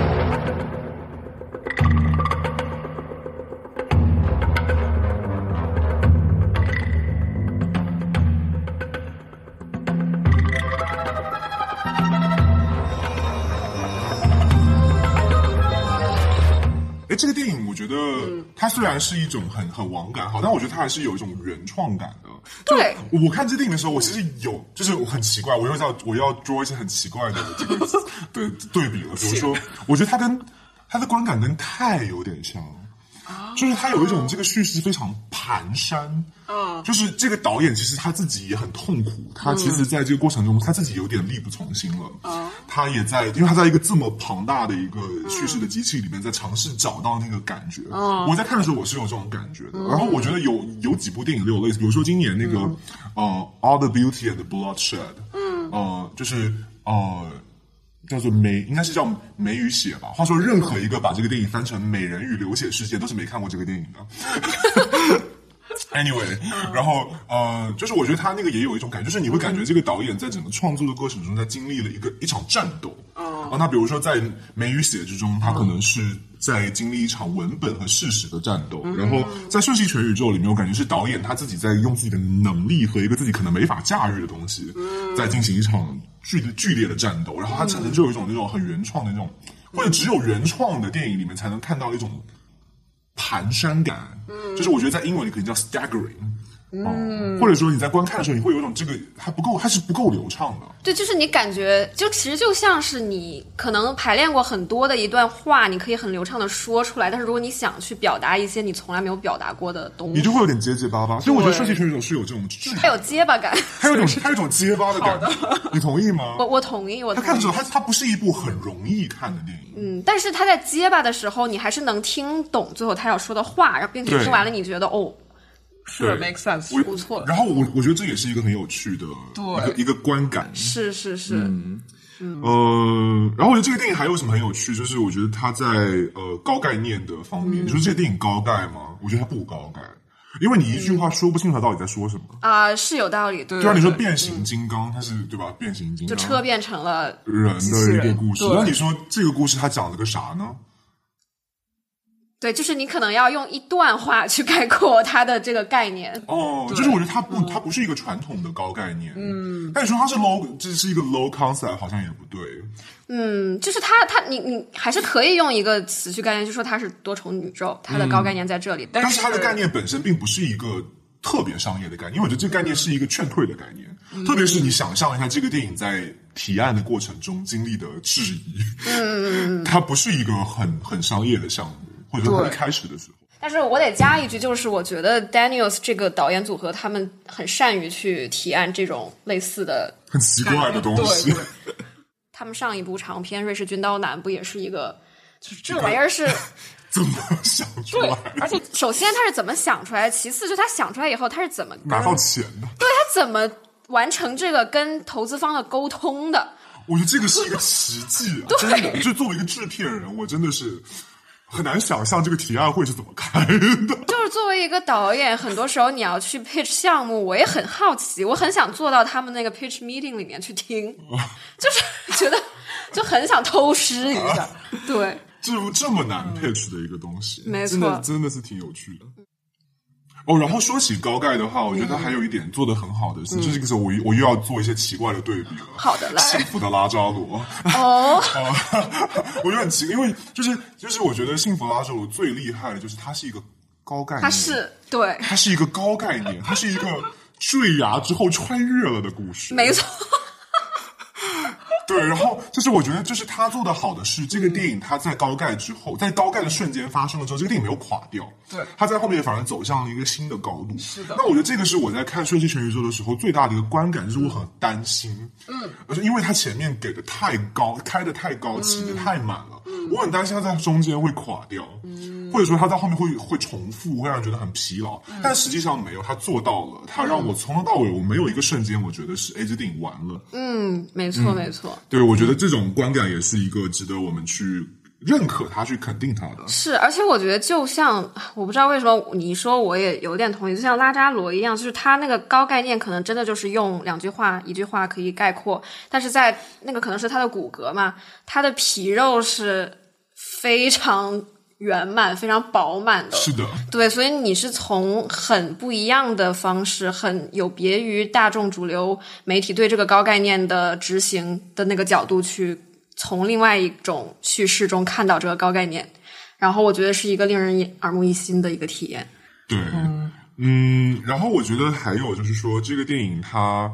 这个电影我觉得它虽然是一种很很网感好，但我觉得它还是有一种原创感的。就对我看这电影的时候，我其实有就是我很奇怪，我又要我要 draw 一些很奇怪的这个 对对比了。比如说，我觉得它跟它的观感跟泰有点像。就是他有一种这个叙事非常蹒跚，嗯，就是这个导演其实他自己也很痛苦，他其实在这个过程中他自己有点力不从心了，嗯，他也在，因为他在一个这么庞大的一个叙事的机器里面，在尝试找到那个感觉。我在看的时候我是有这种感觉的，然后我觉得有有几部电影都有类似，比如说今年那个呃《All the Beauty and the Bloodshed》，嗯，呃，就是呃。叫做梅，应该是叫梅与血吧。话说，任何一个把这个电影翻成《美人鱼流血事件》，都是没看过这个电影的。Anyway，然后呃，就是我觉得他那个也有一种感觉，就是你会感觉这个导演在整个创作的过程中，他经历了一个一场战斗。啊，那比如说在《梅与血》之中，他可能是在经历一场文本和事实的战斗；然后在《瞬息全宇宙》里面，我感觉是导演他自己在用自己的能力和一个自己可能没法驾驭的东西，在进行一场剧剧烈的战斗，然后他产生就有一种那种很原创的那种，或者只有原创的电影里面才能看到一种蹒跚感，嗯，就是我觉得在英文里可能叫 staggering，嗯，或者说你在观看的时候，你会有一种这个还不够，还是不够流畅的。对，就是你感觉，就其实就像是你可能排练过很多的一段话，你可以很流畅的说出来，但是如果你想去表达一些你从来没有表达过的东西，你就会有点结结巴巴。所以我觉得设计选手是有这种质还有结巴感，还有一种还有一种结巴的感觉。你同意吗？我我同意，我他看的时候，他他不是一部很容易看的电影。嗯，但是他在结巴的时候，你还是能听懂最后他要说的话，然后并且听完了，你觉得哦，是 make sense，我不错然后我我觉得这也是一个很有趣的对一个一个观感。是是是，呃，然后我觉得这个电影还有什么很有趣，就是我觉得它在呃高概念的方面，你说这个电影高概吗？我觉得它不高概，因为你一句话说不清楚它到底在说什么。啊、是有道理，对就像你说变形金刚，它是对吧？变形金刚就车变成了人的一个故事，那你说这个故事它讲了个啥呢？对，就是你可能要用一段话去概括它的这个概念。哦，就是我觉得它不，它不是一个传统的高概念，嗯，但你说它是 low，这是一个 low concept，好像也不对，嗯，就是它它你你还是可以用一个词去概念，就说它是多重宇宙，它的高概念在这里。但是它的概念本身并不是一个特别商业的概念，因为我觉得这个概念是一个劝退的概念，特别是你想象一下这个电影在提案的过程中经历的质疑，嗯，它不是一个很很商业的项目，或者说一开始的时候。但是我得加一句，就是我觉得 Daniels 这个导演组合，他们很善于去提案这种类似的。很奇怪的东西他们上一部长片《瑞士军刀男》不也是一个，就是这玩意儿是，怎么想出来？而且首先他是怎么想出来的，其次就他想出来以后他是怎么跟拿到钱的，对他怎么完成这个跟投资方的沟通的。我觉得这个是一个奇迹、啊，真的。就作为一个制片人，我真的是很难想象这个提案会是怎么开的。就是作为一个导演，很多时候你要去 pitch 项目，我也很好奇，我很想坐到他们那个 pitch meeting 里面去听，就是觉得就很想偷师一下。对，这这么难 pitch 的一个东西，没错真的真的是挺有趣的。哦，然后说起高钙的话，我觉得还有一点做的很好的是，就这个时候我我又要做一些奇怪的对比了。好的来幸福的拉扎罗。哦，我觉得很奇怪，因为就是就是我觉得幸福拉扎罗最厉害的就是它是一个高概念，它是对，它是一个高概念，它是一个 坠崖之后穿越了的故事。没错，对，然后就是我觉得，就是他做的好的是，这个电影它在高盖之后，在高盖的瞬间发生了之后，这个电影没有垮掉，对。他在后面反而走向了一个新的高度。是的那我觉得这个是我在看《瞬息全宇宙》的时候最大的一个观感，就是我很担心，嗯，而且因为他前面给的太高，开的太高，起的太满了，我很担心他在中间会垮掉，嗯，或者说他在后面会会重复，会让人觉得很疲劳。但实际上没有，他做到了，他让我从头到尾我没有一个瞬间我觉得是哎这电影完了，嗯，没错，没错。对，我觉得这种观感也是一个值得我们去认可他、去肯定他的。是，而且我觉得，就像我不知道为什么你说，我也有点同意，就像拉扎罗一样，就是他那个高概念，可能真的就是用两句话、一句话可以概括，但是在那个可能是他的骨骼嘛，他的皮肉是非常圆满、非常饱满的。是的，对，所以你是从很不一样的方式，很有别于大众主流媒体对这个高概念的执行的那个角度去，从另外一种叙事中看到这个高概念，然后我觉得是一个令人耳目一新的一个体验。对，嗯然后我觉得还有就是说，这个电影它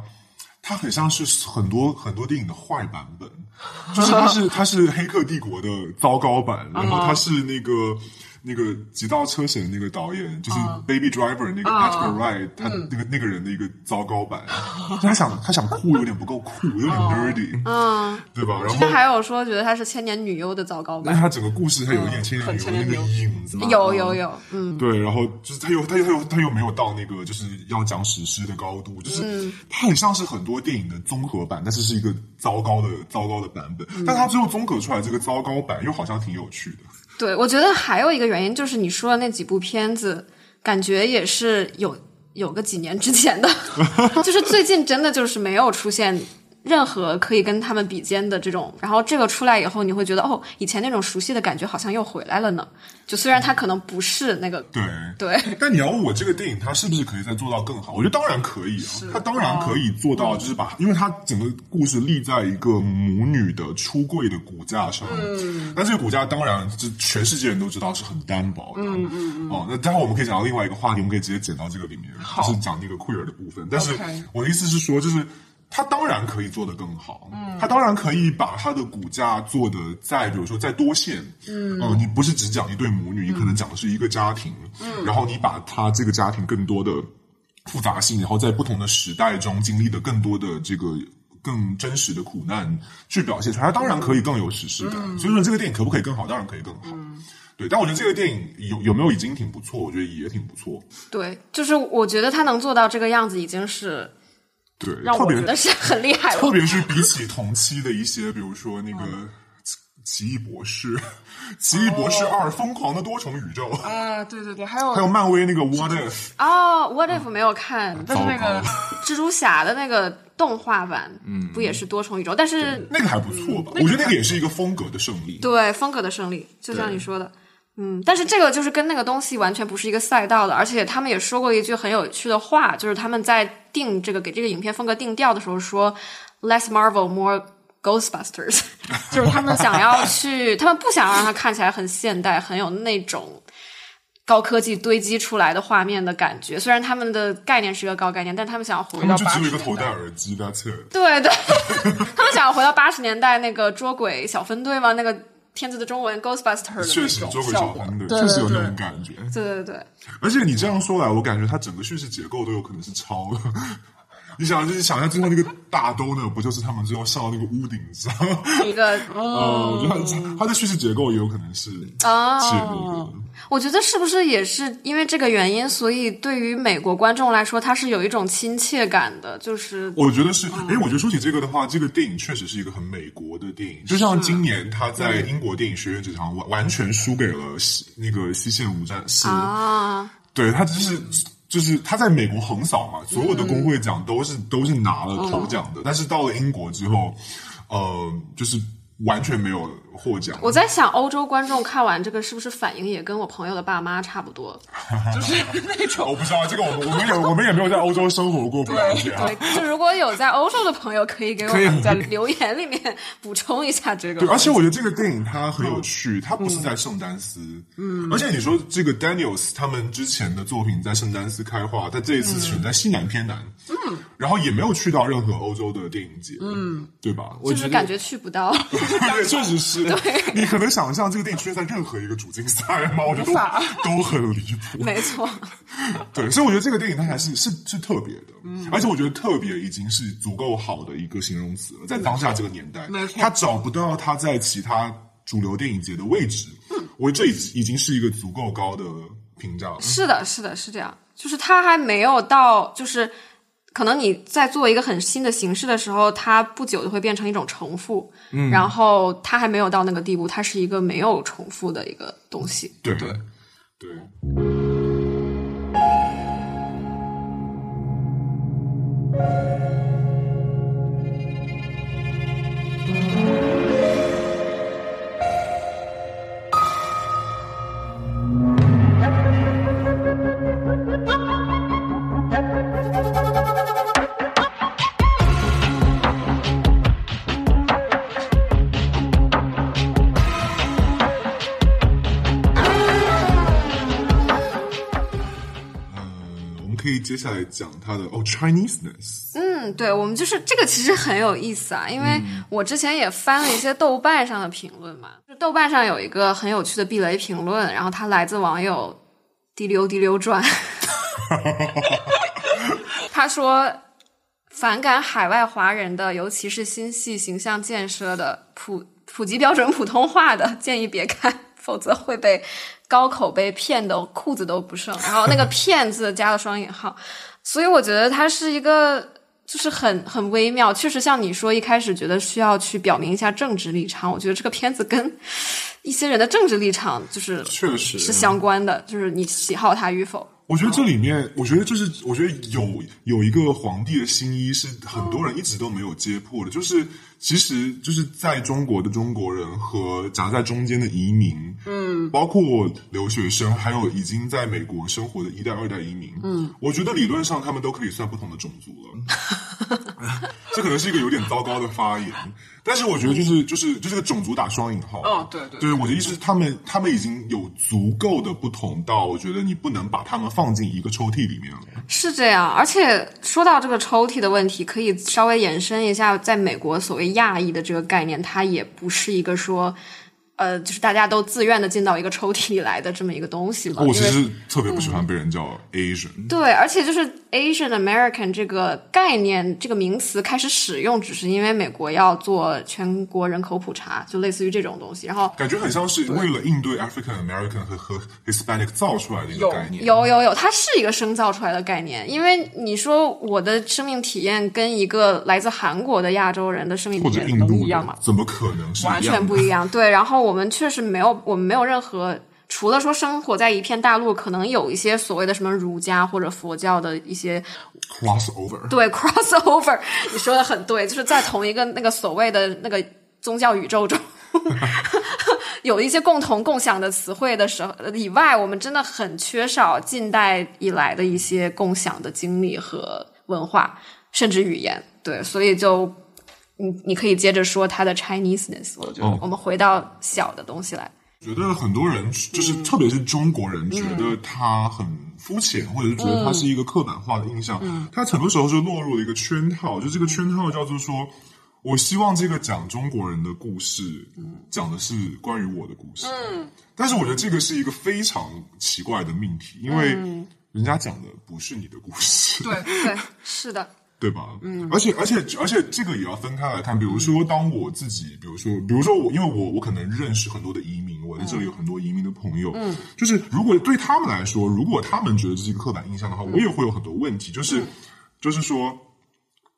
它很像是很多很多电影的坏版本，就是它是它是《黑客帝国》的糟糕版，然后它是那个。那个《极道车神》那个导演，就是《Baby Driver》那个 Edgar Wright，他那个那个人的一个糟糕版，他想他想酷有点不够酷，有点 dirty，嗯，对吧？然后这还有说觉得他是千年女优的糟糕版，但是他整个故事他有一点千年女优的那个影子嘛，有有有，嗯，对，然后就是他又他又他又他又没有到那个就是要讲史诗的高度，就是他很像是很多电影的综合版，但是是一个糟糕的糟糕的版本，但他最后综合出来这个糟糕版又好像挺有趣的。对，我觉得还有一个原因就是你说的那几部片子，感觉也是有有个几年之前的，就是最近真的就是没有出现任何可以跟他们比肩的这种，然后这个出来以后，你会觉得哦，以前那种熟悉的感觉好像又回来了呢。就虽然它可能不是那个，对对，但你要问我这个电影它是不是可以再做到更好？我觉得当然可以啊，它当然可以做到，就是把，因为它整个故事立在一个母女的出柜的骨架上，嗯，那这个骨架当然，这全世界人都知道是很单薄的，嗯嗯嗯。哦，那待会我们可以讲到另外一个话题，我们可以直接剪到这个里面，就是讲那个 queer 的部分。但是我的意思是说，就是。他当然可以做得更好，嗯，他当然可以把他的骨架做的再，比如说再多线，嗯，呃，你不是只讲一对母女，你可能讲的是一个家庭，嗯，然后你把他这个家庭更多的复杂性，然后在不同的时代中经历的更多的这个更真实的苦难去表现出来，他当然可以更有史诗感。所以说这个电影可不可以更好？当然可以更好，对。但我觉得这个电影有有没有已经挺不错？我觉得也挺不错。对，就是我觉得他能做到这个样子，已经是。对，让我觉得是很厉害。特别是比起同期的一些，比如说那个《奇异博士》《奇异博士二：疯狂的多重宇宙》啊，对对对，还有还有漫威那个《What If》哦，《What If》没有看，但是那个 蜘蛛侠的那个动画版，嗯，不也是多重宇宙？但是那个还不错吧？我觉得那个也是一个风格的胜利。对，风格的胜利，就像你说的。嗯，但是这个就是跟那个东西完全不是一个赛道的，而且他们也说过一句很有趣的话，就是他们在定这个给这个影片风格定调的时候说，less Marvel more Ghostbusters，就是他们想要去，他们不想让它看起来很现代，很有那种高科技堆积出来的画面的感觉。虽然他们的概念是一个高概念，但他们想要回到八十年代。就只有一个头戴耳机的对对，他们想要回到八十年代那个捉鬼小分队吗？那个。片子的中文 Ghostbuster 确实捉鬼小红队确实有那种感觉，对对对。而且你这样说来，我感觉它整个叙事结构都有可能是抄的。你想，就是想象最后那个大兜呢，不就是他们最后上到那个屋顶上一个？哦，我觉得它的叙事结构也有可能是啊。我觉得是不是也是因为这个原因，所以对于美国观众来说，它是有一种亲切感的。就是我觉得是，哎，我觉得说起这个的话，这个电影确实是一个很美国的电影。就像今年他在英国电影学院这场完完全输给了西那个西线无战事啊，对他就是。就是他在美国横扫嘛，所有的工会奖都是都是拿了头奖的，但是到了英国之后，呃，就是完全没有。获奖，我在想，欧洲观众看完这个是不是反应也跟我朋友的爸妈差不多？就是那种，我不知道这个，我们我们也我们也没有在欧洲生活过，不了解。对，就如果有在欧洲的朋友，可以给我们在留言里面补充一下这个。对，而且我觉得这个电影它很有趣，它不是在圣丹斯，嗯，而且你说这个 Daniels 他们之前的作品在圣丹斯开画，但这一次选在西南偏南，嗯，然后也没有去到任何欧洲的电影节，嗯，对吧？就是感觉去不到，对，确实是。对，你可能想象这个电影出现在任何一个主竞赛吗？我觉得都很离谱。没错，对，所以我觉得这个电影它还是是是特别的，嗯而且我觉得特别已经是足够好的一个形容词了，在当下这个年代，没错他找不到他在其他主流电影节的位置，我觉得这已已经是一个足够高的评价了。是的，是的，是这样，就是他还没有到，就是。可能你在做一个很新的形式的时候，它不久就会变成一种重复，嗯，然后它还没有到那个地步，它是一个没有重复的一个东西，对。对。对。接下来讲他的哦，Chineseness。嗯，对，我们就是这个，其实很有意思啊，因为我之前也翻了一些豆瓣上的评论嘛，就豆瓣上有一个很有趣的避雷评论，然后它来自网友滴溜滴溜转，他说反感海外华人的，尤其是新系形象建设的普普及标准普通话的，建议别看，否则会被。高口碑骗的裤子都不剩，然后那个“骗”字加了双引号，所以我觉得它是一个就是很很微妙。确实像你说，一开始觉得需要去表明一下政治立场，我觉得这个片子跟一些人的政治立场就是确实是相关的，就是你喜好他与否。我觉得这里面，我觉得就是，我觉得有有一个皇帝的新衣是很多人一直都没有揭破的，就是其实就是在中国的中国人和夹在中间的移民，嗯，包括留学生，还有已经在美国生活的一代、二代移民，嗯，我觉得理论上他们都可以算不同的种族了。这可能是一个有点糟糕的发言，但是我觉得就是就是就是个种族打双引号。哦，对对对，我的意思是他们他们已经有足够的不同到，我觉得你不能把他们放进一个抽屉里面了。是这样，而且说到这个抽屉的问题，可以稍微延伸一下，在美国所谓亚裔的这个概念，它也不是一个说。呃，就是大家都自愿的进到一个抽屉里来的这么一个东西嘛。我其实特别不喜欢被人叫 Asian。对，而且就是 Asian American 这个概念、这个名词开始使用，只是因为美国要做全国人口普查，就类似于这种东西。然后感觉很像是为了应对 African American 和和 Hispanic 造出来的一个概念。有有有，它是一个生造出来的概念。因为你说我的生命体验跟一个来自韩国的亚洲人的生命体验能一样吗？怎么可能是完全不一样？对，然后。我们确实没有，我们没有任何，除了说生活在一片大陆，可能有一些所谓的什么儒家或者佛教的一些 crossover，对 crossover，你说的很对，就是在同一个那个所谓的那个宗教宇宙中，有一些共同共享的词汇的时候以外，我们真的很缺少近代以来的一些共享的经历和文化，甚至语言。对，所以就。你你可以接着说他的 Chineseness，我觉得我们回到小的东西来。觉得很多人就是，特别是中国人，觉得他很肤浅，或者是觉得他是一个刻板化的印象。他很多时候是落入了一个圈套，就这个圈套叫做说，我希望这个讲中国人的故事，讲的是关于我的故事。嗯，但是我觉得这个是一个非常奇怪的命题，因为人家讲的不是你的故事。对对，是的。对吧？嗯，而且而且而且这个也要分开来看。比如说，当我自己，比如说，比如说我，因为我我可能认识很多的移民，我在这里有很多移民的朋友，嗯，就是如果对他们来说，如果他们觉得这是一个刻板印象的话，我也会有很多问题。就是，就是说，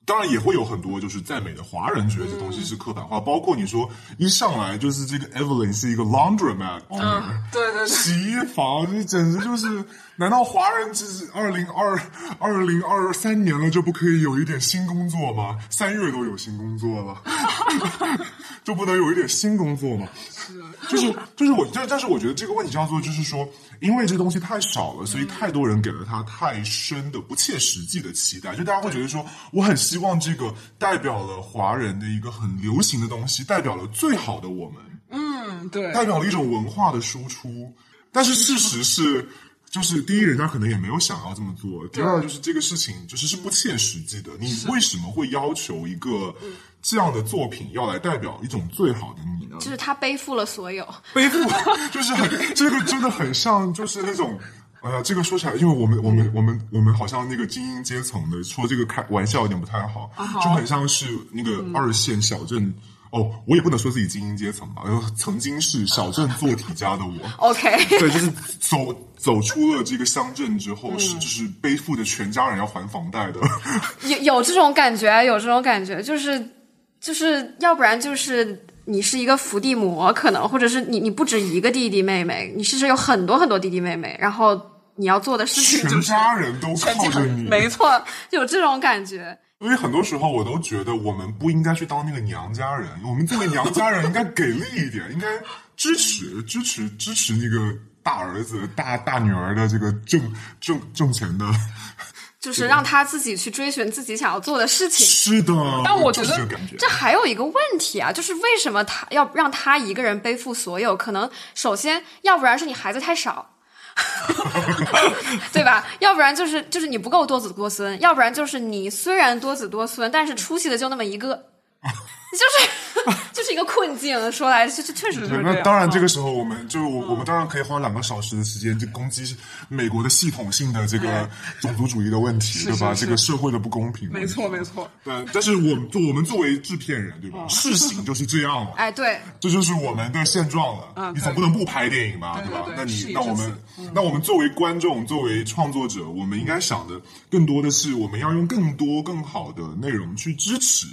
当然也会有很多就是在美的华人觉得这东西是刻板化，包括你说一上来就是这个 Evelyn 是一个 laundromat，嗯，对对，洗衣房，这简直就是。难道华人只是二零二二零二三年了就不可以有一点新工作吗？三月都有新工作了，就不能有一点新工作吗？是，就是就是我，但但是我觉得这个问题叫做就是说，因为这东西太少了，所以太多人给了他太深的不切实际的期待，就大家会觉得说，我很希望这个代表了华人的一个很流行的东西，代表了最好的我们，嗯，对，代表了一种文化的输出，但是事实是。就是第一，人家可能也没有想要这么做；第二，就是这个事情就是是不切实际的。你为什么会要求一个这样的作品要来代表一种最好的你呢？就是他背负了所有，背负就是很这个真的很像，就是那种哎呀，这个说起来，因为我们我们我们我们好像那个精英阶层的说这个开玩笑有点不太好，就很像是那个二线小镇。哦，我也不能说自己精英阶层吧，曾经是小镇做题家的我。OK，对，就是走走出了这个乡镇之后，是就是背负着全家人要还房贷的。有有这种感觉，有这种感觉，就是就是要不然就是你是一个伏地魔，可能或者是你你不止一个弟弟妹妹，你甚至有很多很多弟弟妹妹，然后你要做的事情，全家人都靠着你，没错，有这种感觉。因为很多时候，我都觉得我们不应该去当那个娘家人。我们作为娘家人，应该给力一点，应该支持、支持、支持那个大儿子、大大女儿的这个挣挣挣钱的，就是让他自己去追寻自己想要做的事情。是的，但我觉得这还有一个问题啊，就是为什么他要让他一个人背负所有？可能首先，要不然是你孩子太少。对吧？要不然就是就是你不够多子多孙，要不然就是你虽然多子多孙，但是出息的就那么一个。就是 就是一个困境，说来这这确实是。那当然，这个时候我们就是我我们当然可以花两个小时的时间，就攻击美国的系统性的这个种族主义的问题，对吧？这个社会的不公平。没错，没错。对，但是我们我们作为制片人，对吧？事情就是这样了。哎，对，这就是我们的现状了。你总不能不拍电影吧，对吧？那你那我们那我们作为观众，作为创作者，我们应该想的更多的是，我们要用更多更好的内容去支持。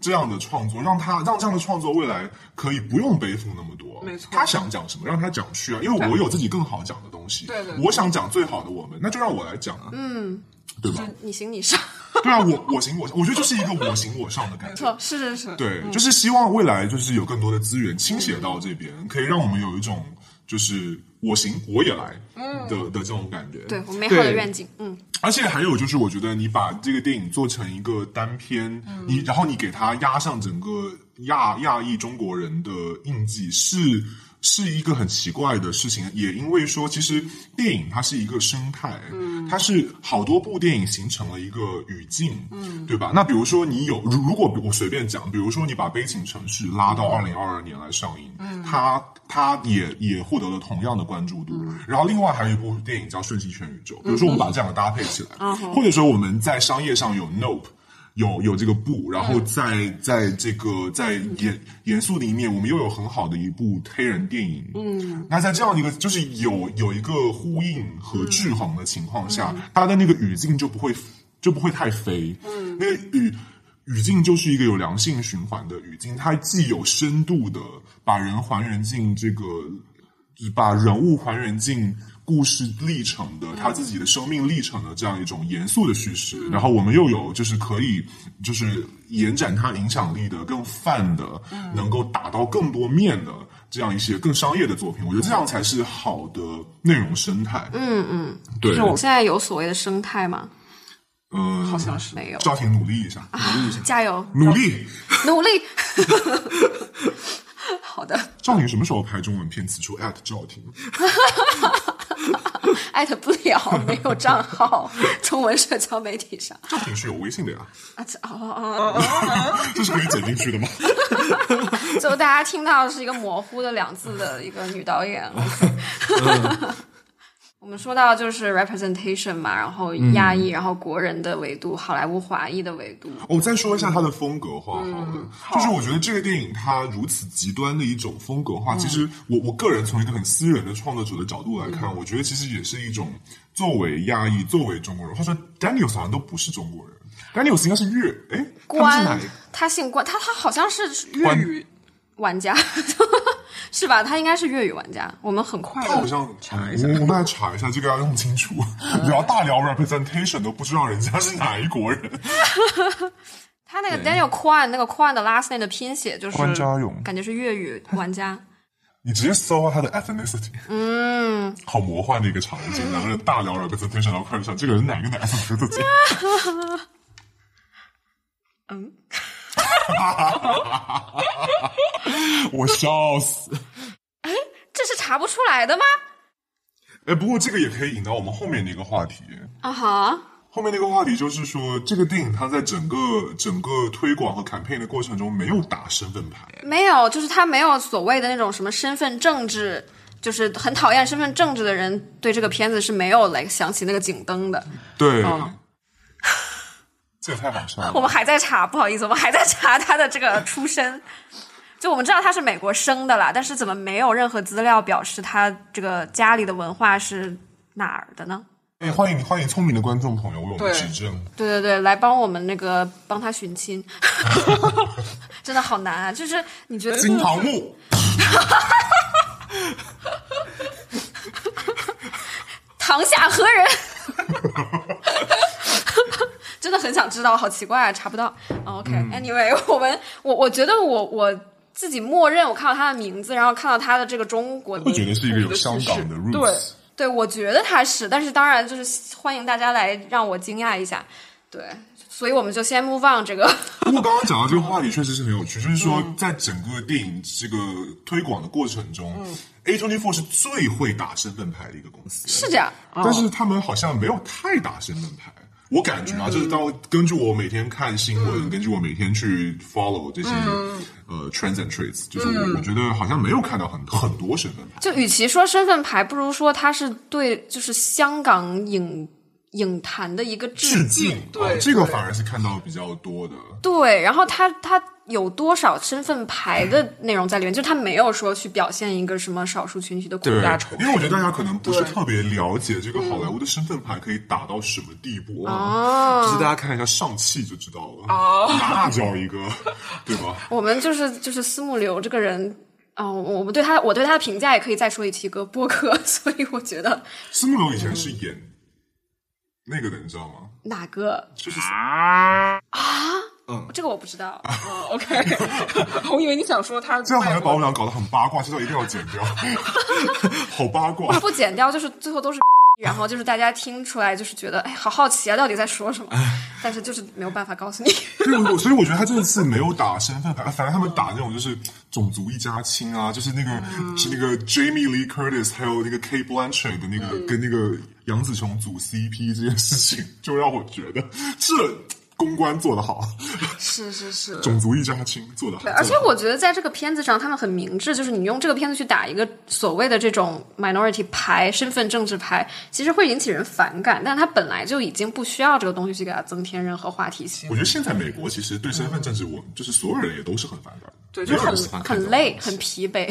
这样的创作，让他让这样的创作未来可以不用背负那么多。没错他想讲什么，让他讲去啊，因为我有自己更好讲的东西。对对对我想讲最好的我们，那就让我来讲啊。嗯，对吧？你行你上，对啊，我我行我上，我觉得就是一个我行我上的感觉。错，是是是，对，就是希望未来就是有更多的资源倾斜到这边，可以让我们有一种就是我行我也来的、的这种感觉。对我美好的愿景，嗯，而且还有就是，我觉得你把这个电影做成一个单片，你然后你给它压上整个亚亚裔中国人的印记，是是一个很奇怪的事情。也因为说，其实电影它是一个生态，嗯，它是好多部电影形成了一个语境，嗯，对吧？那比如说你有，如如果我随便讲，比如说你把《悲情城市》拉到二零二二年来上映，嗯，它它也也获得了同样的关注度。然后另外还有一部电影叫《瞬息全宇宙》，比如说我们把这两个搭配起来，或者说我们在商业上有 Nope。有有这个布，然后在在这个在严严肃的一面，我们又有很好的一部黑人电影。嗯，那在这样一个就是有有一个呼应和制衡的情况下，它的那个语境就不会就不会太飞。嗯，那个语语境就是一个有良性循环的语境，它既有深度的把人还原进这个，就是把人物还原进故事历程的他自己的生命历程的这样一种严肃的叙事，然后我们又有就是可以就是延展他影响力的更泛的，能够打到更多面的这样一些更商业的作品，我觉得这样才是好的内容生态。嗯嗯，对就是，我们现在有所谓的生态吗？嗯，好像是没有，赵婷努力一下，努力一下，加油，努力。努力。好的，赵婷什么时候拍中文片？此处 at 赵婷。艾特不了，没有账号，中文社交媒体上赵婷是有微信的呀，啊，这哦哦哦，这是可以剪进去的吗？就大家听到是一个模糊的两字的一个女导演。我们说到就是 representation 嘛，然后亚裔，然后国人的维度，好莱坞华裔的维度。我再说一下它的风格化好了，就是我觉得这个电影它如此极端的一种风格化，其实我我个人从一个很私人的创作者的角度来看，我觉得其实也是一种作为亚裔、作为中国人，或者说 Daniel 好像都不是中国人，Daniel 应该是粤，哎，他是哪关里？他姓关，他他好像是粤语玩家，是吧？他应该是粤语玩家。我们很快的，他好像查一下，我我们来查一下，这个要用清楚。聊大聊 representation 都不知道人家是哪一国人。他那个 Daniel Kwan 那个 Kwan 的 last name 的拼写就是关家勇感觉是粤语玩家。你直接搜他的 ethnicity，嗯，好魔幻的一个场景，两个人大聊 representation，然后开始想这个人哪个哪 ethnicity。嗯，我笑死。哎这是查不出来的吗？哎，不过这个也可以引到我们后面的一个话题。啊哈，后面那个话题就是说，这个电影它在整个整个推广和 campaign 的过程中没有打身份牌。没有，就是他没有所谓的那种什么身份政治，就是很讨厌身份政治的人对这个片子是没有来想起那个警灯的。对，嗯这也太好笑了。我们还在查，不好意思，我们还在查他的这个出身。就我们知道他是美国生的啦，但是怎么没有任何资料表示他这个家里的文化是哪儿的呢？哎，欢迎欢迎聪明的观众朋友为我们对指正。对对对，来帮我们那个帮他寻亲，真的好难啊！就是你觉得金堂木，堂下何人？真的很想知道，好奇怪啊，查不到。哦 OK，Anyway，我们我我觉得我我自己默认，我看到他的名字，然后看到他的这个中国的会觉得是一个有香港的 roots。对，我觉得他是，但是当然就是欢迎大家来让我惊讶一下。对，所以我们就先 move on 这个。不过刚刚讲到这个话题确实是很有趣，就是说在整个电影这个推广的过程中、a twenty four 是最会打身份牌的一个公司，是这样，但是他们好像没有太打身份牌。我感觉啊，就是当根据我每天看新闻，根据我每天去 follow 这些、呃 trends and traits，就是我、我觉得好像没有看到很很多身份牌。就与其说身份牌，不如说它是对就是香港影影坛的一个致致敬，对哦这个反而是看到比较多的。对，然后他他有多少身份牌的内容在里面，就是他没有说去表现一个什么少数群体的苦大仇因为我觉得大家可能不是特别了解这个好莱坞的身份牌可以打到什么地步啊。哦就是大家看一下上汽就知道了，哦，那叫一个，对吧？我们就是就是司慕流这个人。啊、我我们对他，我对他的评价也可以再说一期个播客，所以我觉得司慕龙以前是演那个的，你知道吗？哪个就是这个我不知道。哦 OK，我以为你想说他这样好像把我们俩搞得很八卦，这段一定要剪掉，好八卦。不剪掉，就是最后都是，然后就是大家听出来，就是觉得哎，好好奇啊，到底在说什么？但是就是没有办法告诉你。对，我所以我觉得他这次没有打身份牌，反正他们打那种就是种族一家亲啊，就是那个、是那个 Jamie Lee Curtis 还有那个 Kate Blanchett 的那个、跟那个杨紫琼组 CP 这件事情，就让我觉得这公关做得好，是是是。种族一家亲做得好。而且我觉得在这个片子上，他们很明智，就是你用这个片子去打一个所谓的这种 minority 牌、身份政治牌，其实会引起人反感，但他本来就已经不需要这个东西去给他增添任何话题性我，觉得现在美国其实对身份政治，我就是所有人也都是很反感的。对，就很很累，很疲惫。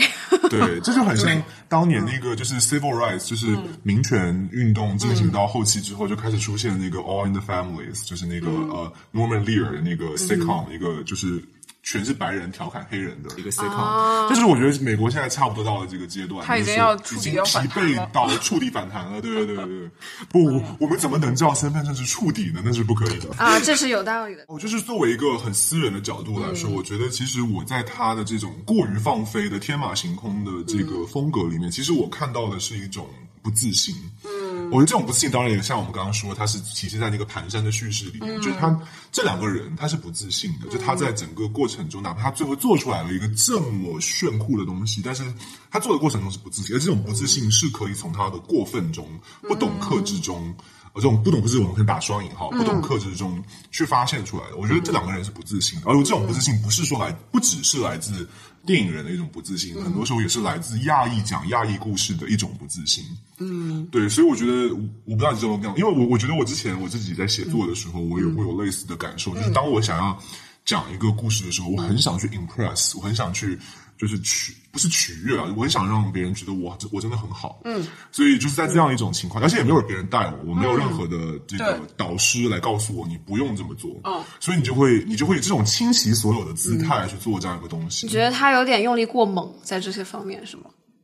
对，这就很像当年那个就是 civil rights，就是民权运动进行到后期之后，就开始出现那个 All in the Families，就是那个呃 Norman Lear 的那个 sitcom，一个就是。全是白人调侃黑人的一个 sitcom，就是我觉得美国现在差不多到了这个阶段，他已经要已经疲惫到触底反弹了，对对对对对。不，我我们怎么能叫身份证是触底呢？那是不可以的。啊，这是有道理的。我就是作为一个很私人的角度来说，我觉得其实我在他的这种过于放飞的天马行空的这个风格里面，其实我看到的是一种不自信。嗯，我觉得这种不自信当然也像我们刚刚说，它是体现在那个蹒跚的叙事里面，就是他这两个人他是不自信的，就他在整个过程中，哪怕他最后做出来了一个这么炫酷的东西，但是他做的过程中是不自信，而这种不自信是可以从他的过分中、不懂克制中。呃，这种不懂克制，我们可以打双引号，不懂克制中去发现出来的。我觉得这两个人是不自信的，而这种不自信不是说来，不只是来自电影人的一种不自信，很多时候也是来自亚裔讲亚裔故事的一种不自信。嗯，对，所以我觉得我不知道你怎么样，因为我我觉得我之前我自己在写作的时候，我也会有类似的感受，就是当我想要讲一个故事的时候，我很想去 impress，我很想去就是取不是取悦啊，我很想让别人觉得我这我真的很好。嗯，所以就是在这样一种情况，而且也没有别人带我，我没有任何的这个导师来告诉我你不用这么做。嗯，所以你就会你就会以这种倾其所有的姿态去做这样一个东西。你觉得他有点用力过猛，在这些方面是吗？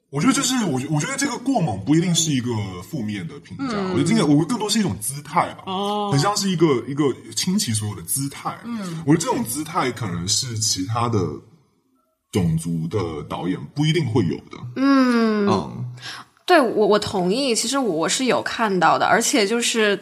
我觉得这是我觉我觉得这个过猛不一定是一个负面的评价，我觉得这个我更多是一种姿态吧，哦，很像是一个一个倾其所有的姿态。嗯，我觉得这种姿态可能是其他的种族的导演不一定会有的。嗯，对我我同意，其实我是有看到的，而且就是，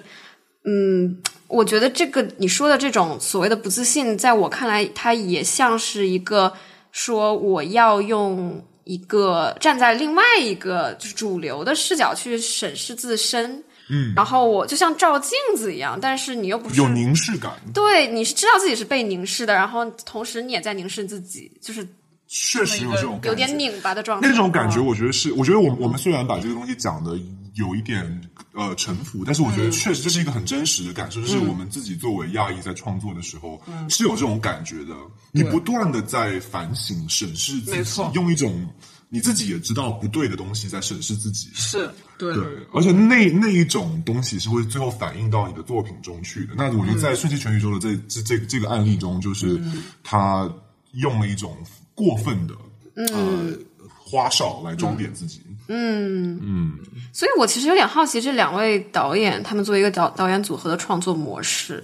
嗯，我觉得这个你说的这种所谓的不自信，在我看来，它也像是一个说我要用一个站在另外一个就是主流的视角去审视自身。嗯，然后我就像照镜子一样，但是你又不是有凝视感，对，你是知道自己是被凝视的，然后同时你也在凝视自己，就是确实有这种感觉。有点拧巴的状态。那种感觉，我觉得是，我觉得我们我们虽然把这个东西讲的有一点呃沉浮，但是我觉得确实这是一个很真实的感受，就是我们自己作为亚裔在创作的时候、是有这种感觉的。你不断的在反省、审视自己没错，用一种你自己也知道不对的东西在审视自己。是对。对，而且那那一种东西是会最后反映到你的作品中去的。那我觉得在《瞬息全宇宙》的这这这这个案例中，就是他用了一种过分的呃花哨来装点自己。嗯嗯所以我其实有点好奇，这两位导演他们作为一个导导演组合的创作模式，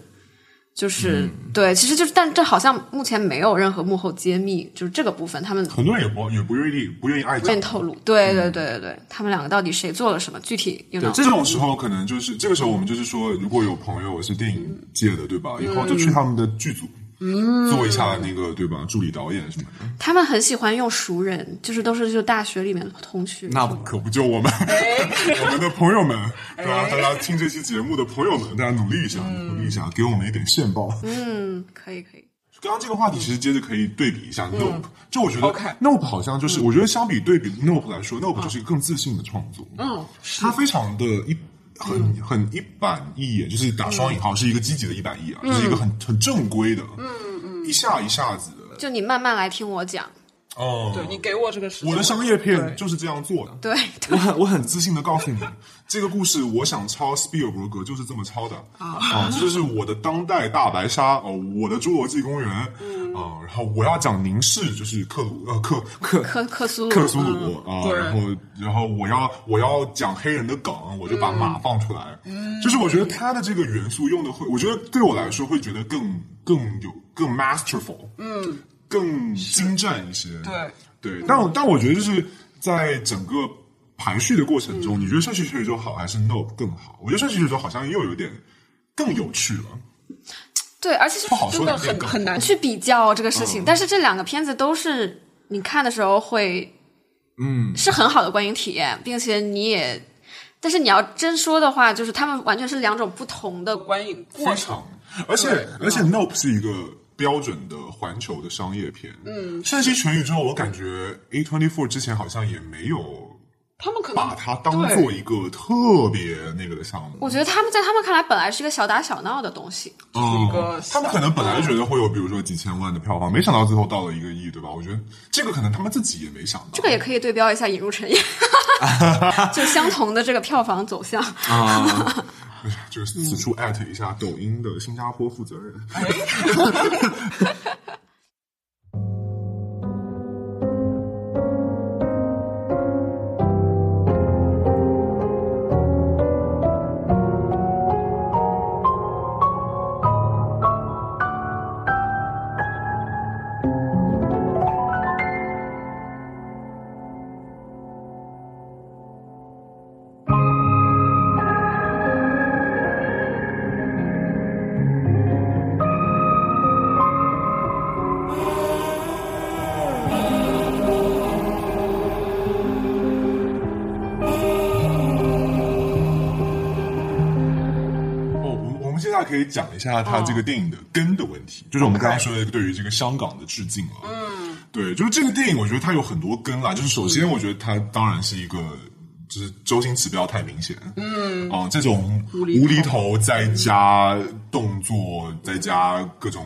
就是、对，其实就是，但这好像目前没有任何幕后揭秘，就是这个部分他们很多人也不也不愿意不愿意爱不愿意。透露。对对对对对，他们两个到底谁做了什么？具体有对，这种时候可能就是这个时候，我们就是说，如果有朋友是电影界的，对吧？以后就去他们的剧组，做一下那个，对吧？助理导演什么的。他们很喜欢用熟人，就是都是就大学里面的同学。那可不就我们 我们的朋友们，对吧？大家听这期节目的朋友们，大家努力一下，努力一下，给我们一点线报。嗯，可以可以。刚刚这个话题其实接着可以对比一下 Nope，、就我觉得 Nope 好像就是，我觉得相比对比 Nope 来说，Nope 就是一个更自信的创作。嗯，它非常的一很很一板一眼，就是打双引号，是一个积极的一板一眼，就是一个很很正规的，嗯嗯，一下一下子的。就你慢慢来听我讲。哦，对你给我这个时间，我的商业片就是这样做的。对，我很我很自信的告诉你，这个故事我想抄斯皮尔伯格就是这么抄的。啊，这就是我的当代大白鲨哦，我的侏罗纪公园。啊，然后我要讲凝视就是克鲁呃克克克克苏鲁，克苏鲁啊，然后然后我要我要讲黑人的梗，我就把马放出来，嗯。就是我觉得他的这个元素用的会，我觉得对我来说会觉得更更有更 masterful，嗯，更精湛一些，对。对，但我但我觉得就是在整个排序的过程中，你觉得顺序全宇宙好还是 No 更好？我觉得顺序全宇宙好像又有点更有趣了，对，而且是不好说真的。很很难去比较这个事嗯情，但是这两个片子都是你看的时候会，嗯，是很好的观影体验，并且你也，但是你要真说的话，就是他们完全是两种不同的观影过程。而且而且 Nope 是一个标准的环球的商业片。嗯，瞬息全宇宙，我感觉 A twenty four 之前好像也没有他们可能把它当做一个特别那个的项目。我觉得他们在他们看来本来是一个小打小闹的东西，嗯一个他们可能本来觉得会有，比如说几千万的票房，没想到最后到了一个亿，对吧？我觉得这个可能他们自己也没想到。这个也可以对标一下《引入尘烟》，就相同的这个票房走向。啊，就是此处艾特一下抖音的新加坡负责人。讲一下他这个电影的根的问题，就是我们刚刚说的对于这个香港的致敬啊。嗯，对，就是这个电影，我觉得它有很多根啦。就是首先，我觉得它当然是一个，就是周星驰不要太明显。嗯，啊、这种无厘头再加动作，再加各种。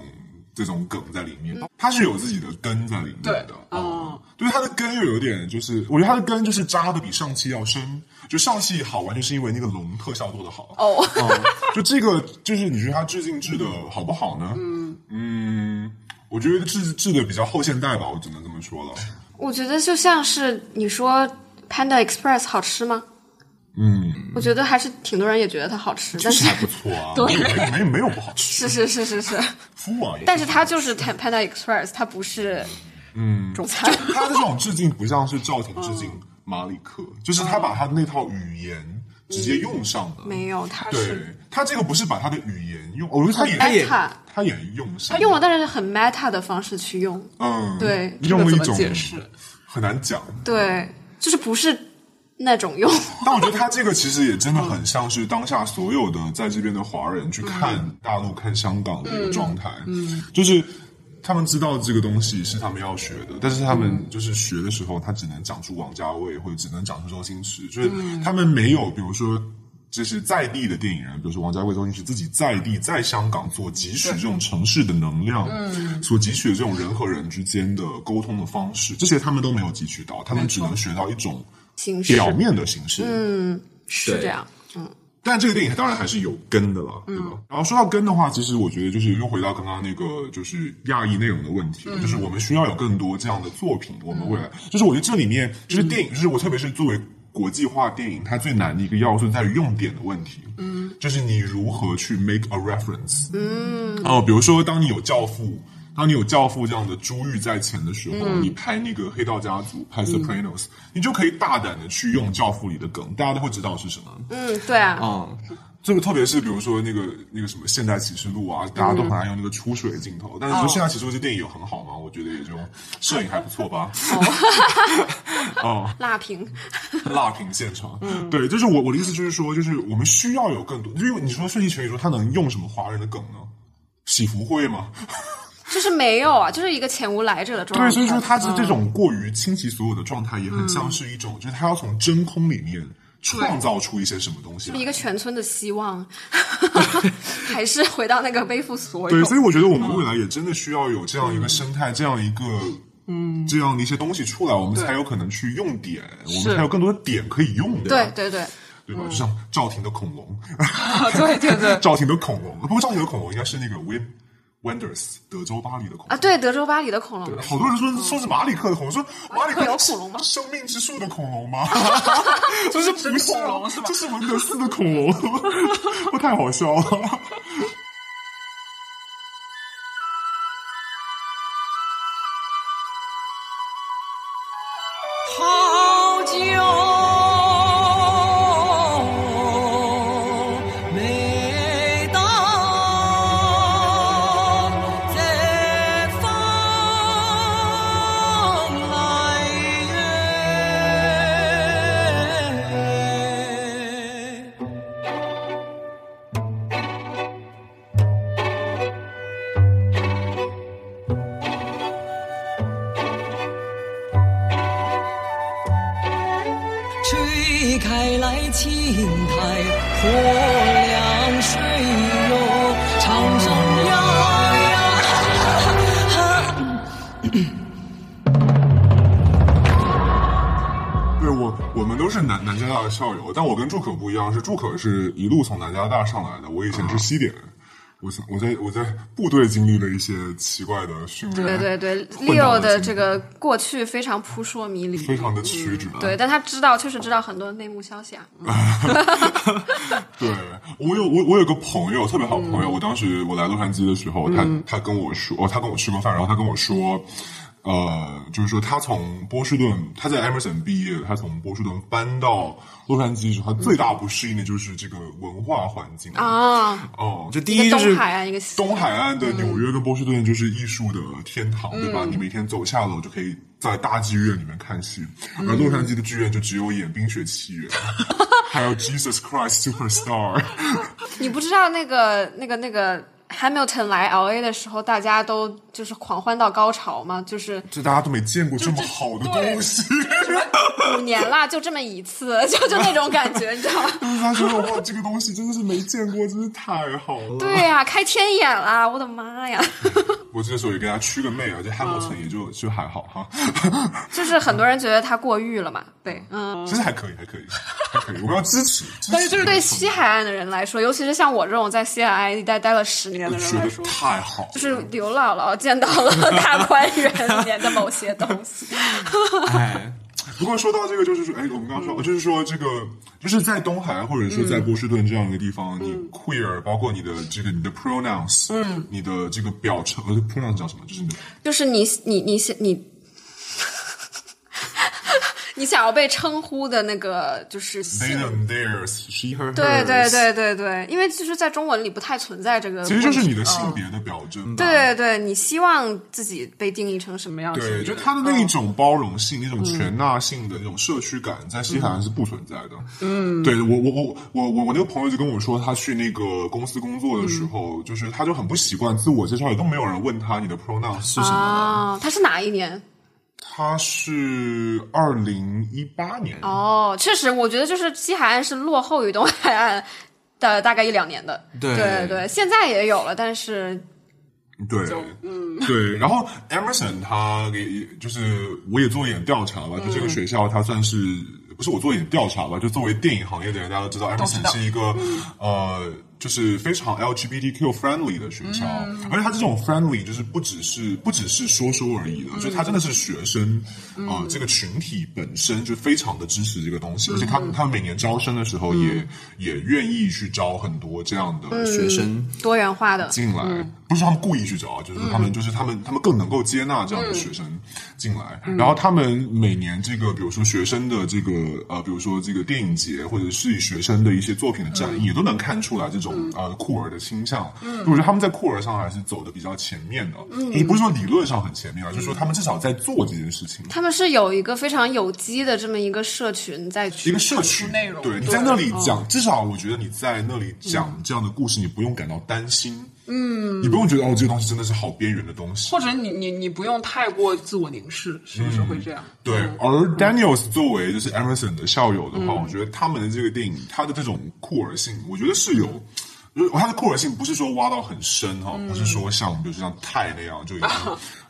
这种梗在里面，它是有自己的根在里面的。哦，就是它的根又有点，就是我觉得它的根就是扎的比上期要深。就上戏好，完全是因为那个龙特效做的好。哦，嗯，就这个，就是你觉得它致敬致的好不好呢？嗯嗯，我觉得致致的比较后现代吧，我只能这么说了。我觉得就像是你说 Panda Express 好吃吗？嗯，我觉得还是挺多人也觉得它好吃，但是还不错啊，没没没有不好吃。是是是是是，夫王也，但是它就是 Panda Express，它不是嗯。中餐。它的这种致敬不像是赵婷致敬马里克，就是他把他的那套语言直接用上了。没有，他对是他这个不是把他的语言用，我觉得他也很 meta 他也用上，他用了，但是很 meta 的方式去用，嗯，对这个怎用了一种么解释？很难讲。对，就是不是那种用。但我觉得他这个其实也真的很像是当下所有的在这边的华人去看大陆、看香港的一个状态，嗯，就是他们知道这个东西是他们要学的，但是他们就是学的时候，他只能讲出王家卫或者只能讲出周星驰，就是他们没有，比如说。就是在地的电影人，比如说王家卫、周星驰自己在地在香港所汲取这种城市的能量，嗯，所汲取的这种人和人之间的沟通的方式，这些他们都没有汲取到，他们只能学到一种形式。表面的形式，嗯，是这样。嗯。但这个电影当然还是有根的了，对吧？然后说到根的话，其实我觉得就是又回到刚刚那个就是亚裔内容的问题，就是我们需要有更多这样的作品，我们未来就是我觉得这里面就是电影，就是我特别是作为国际化电影，它最难的一个要素在于用点的问题，嗯，就是你如何去 make a reference，嗯，哦，比如说当你有教父。当你有教父这样的珠玉在前的时候，你拍那个黑道家族，拍 Sopranos，、你就可以大胆的去用教父里的梗，大家都会知道是什么。嗯，对啊，嗯，这个特别是比如说那个那个什么《现代启示录》啊，大家都很爱用那个出水镜头。但是说《现代启示录》这电影有很好吗？我觉得也就摄影还不错吧。哦，辣评。辣评现场，对，就是我我的意思就是说，就是我们需要有更多，因为你说《瞬息全宇宙》它能用什么华人的梗呢？喜福会吗？就是没有啊，就是一个前无来者的状态。对，所以说他是这种过于倾其所有的状态，也很像是一种，就是他要从真空里面创造出一些什么东西来。一个全村的希望，还是回到那个背负所有。对，所以我觉得我们未来也真的需要有这样一个生态，这样一个。嗯，这样的一些东西出来，我们才有可能去用点，我们才有更多的点可以用的。对对对，对吧？就像赵婷的恐龙，对 对对，赵婷的恐龙，不过赵婷的恐龙应该是那个 Win Wonders 德州巴黎的恐龙啊，对，德州巴黎的恐龙。好多人说说是马里克的恐龙，说马里克有恐龙吗？生命之树的恐龙吗？这是不是恐龙是吧？这是文德斯的恐龙，不太好笑了。但我跟祝可不一样，是祝可是一路从南加大上来的。我以前是西点，我我在我在部队经历了一些奇怪的训练。对对对，Leo 的这个过去非常扑朔迷离，非常的曲折。对，但他知道，确实知道很多内幕消息啊。对我有我我有个朋友，特别好朋友。我当时我来洛杉矶的时候，他他跟我说，他跟我吃过饭，然后他跟我说。呃，就是说，他从波士顿，他在 Emerson 毕业，他从波士顿搬到洛杉矶时，他最大不适应的就是这个文化环境啊。哦，这第一就是东海岸一个东海岸的纽约跟波士顿就是艺术的天堂，对吧？你每天走下楼就可以在大剧院里面看戏，而洛杉矶的剧院就只有演《冰雪奇缘》，还有《Jesus Christ Superstar》。你不知道那个那个那个。Hamilton 来 L A 的时候，大家都就是狂欢到高潮嘛，就是就大家都没见过这么好的东西，五年啦，就这么一次，就就那种感觉，你知道吗？就是他说哇，这个东西真的是没见过，真是太好了。对呀，开天眼啦，我的妈呀！我这时候也给他驱个魅，而且 Hamilton 也就就还好哈。就是很多人觉得他过誉了嘛，对，嗯，其实还可以，还可以，还可以，我们要支持。但是就是对西海岸的人来说，尤其是像我这种在西海岸一带待了十年。觉得太好，就是刘姥姥见到了大观园里面的某些东西。哎，不过说到这个，就是说，哎，我们刚刚说，就是说，这个就是在东海或者说在波士顿这样一个地方，你 queer，包括你的这个你的 pronouns，嗯，你的这个表称，呃，pronouns 叫什么？就是你，就是你，你，你，你。你想要被称呼的那个就是，they them theirs she her 对对对对对，因为其实，在中文里不太存在这个，其实就是你的性别的表征。对对对，你希望自己被定义成什么样？对，就他的那一种包容性、那种全纳性的那种社区感，在西海岸是不存在的。嗯，对我我我我我我那个朋友就跟我说，他去那个公司工作的时候，就是他就很不习惯自我介绍，也都没有人问他你的 pronoun 是什么。他是哪一年？他是二零一八年。哦，确实，我觉得就是西海岸是落后于东海岸的大概一两年的，对。对对，现在也有了，但是对，嗯，对，然后 Emerson 他给就是我也做一点调查吧，就这个学校它算是不是我做一点调查吧，就作为电影行业的人，大家都知道 Emerson 是一个呃。就是非常 LGBTQ friendly 的学校，而且他这种 friendly 就是不只是不只是说说而已的，就他真的是学生啊这个群体本身就非常的支持这个东西，而且他他们每年招生的时候也也愿意去招很多这样的学生多元化的。进来，不是他们故意去招，就是他们就是他们他们更能够接纳这样的学生进来，然后他们每年这个比如说学生的这个呃比如说这个电影节或者是以学生的一些作品的展映，也都能看出来这种。种呃酷儿的倾向，我觉得他们在酷儿上还是走的比较前面的，也不是说理论上很前面啊，就是说他们至少在做这件事情。他们是有一个非常有机的这么一个社群在一个社群内容，对你在那里讲，至少我觉得你在那里讲这样的故事，你不用感到担心。嗯，你不用觉得哦，这个东西真的是好边缘的东西。或者你你你不用太过自我凝视，是不是会这样？对，而 Daniels 作为就是 Emerson 的校友的话，我觉得他们的这个电影，它的这种酷儿性，我觉得是有。就是它的酷儿性不是说挖到很深哈，不是说像比如说像泰那样就已经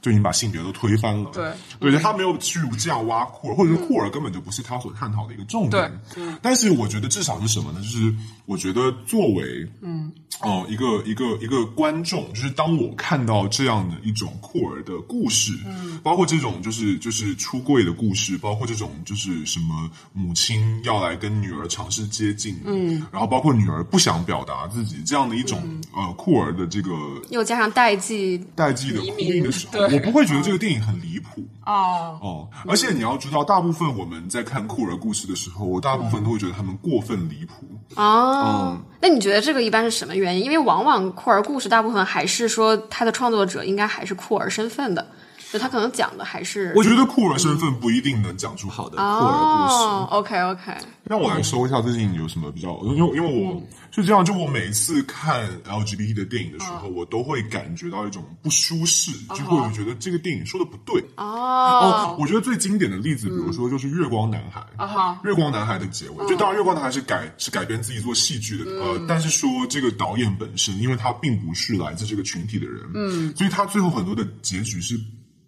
就已经把性别都推翻了。对，对，他没有去这样挖库尔，或者是库尔根本就不是他所探讨的一个重点。对，但是我觉得至少是什么呢？就是我觉得作为嗯。哦一个一个一个观众，就是当我看到这样的一种库尔的故事，嗯，包括这种就是就是出柜的故事，包括这种就是什么母亲要来跟女儿尝试接近，嗯，然后包括女儿不想表达自己这样的一种呃酷儿的这个又加上代际，代际的呼应的时候，对我不会觉得这个电影很离谱。哦，哦，而且你要知道，大部分我们在看酷儿故事的时候，我大部分都会觉得他们过分离谱。哦，那你觉得这个一般是什么原因？因为往往酷儿故事大部分还是说他的创作者应该还是酷儿身份的，就他可能讲的还是我觉得酷儿身份不一定能讲出好的酷儿故事。哦，OK OK，让我来说一下最近有什么比较，因为因为我是这样，就我每次看 LGBT 的电影的时候，我都会感觉到一种不舒适，就会觉得这个电影说的不对。哦，我觉得最经典的例子，比如说就是《月光男孩》啊哈，月光男孩的结尾，就当然《月光男孩》是改是改编自己做戏剧的，呃，但是说这个导演本身，因为他并不是来自这个群体的人，嗯，所以他最后很多的结局是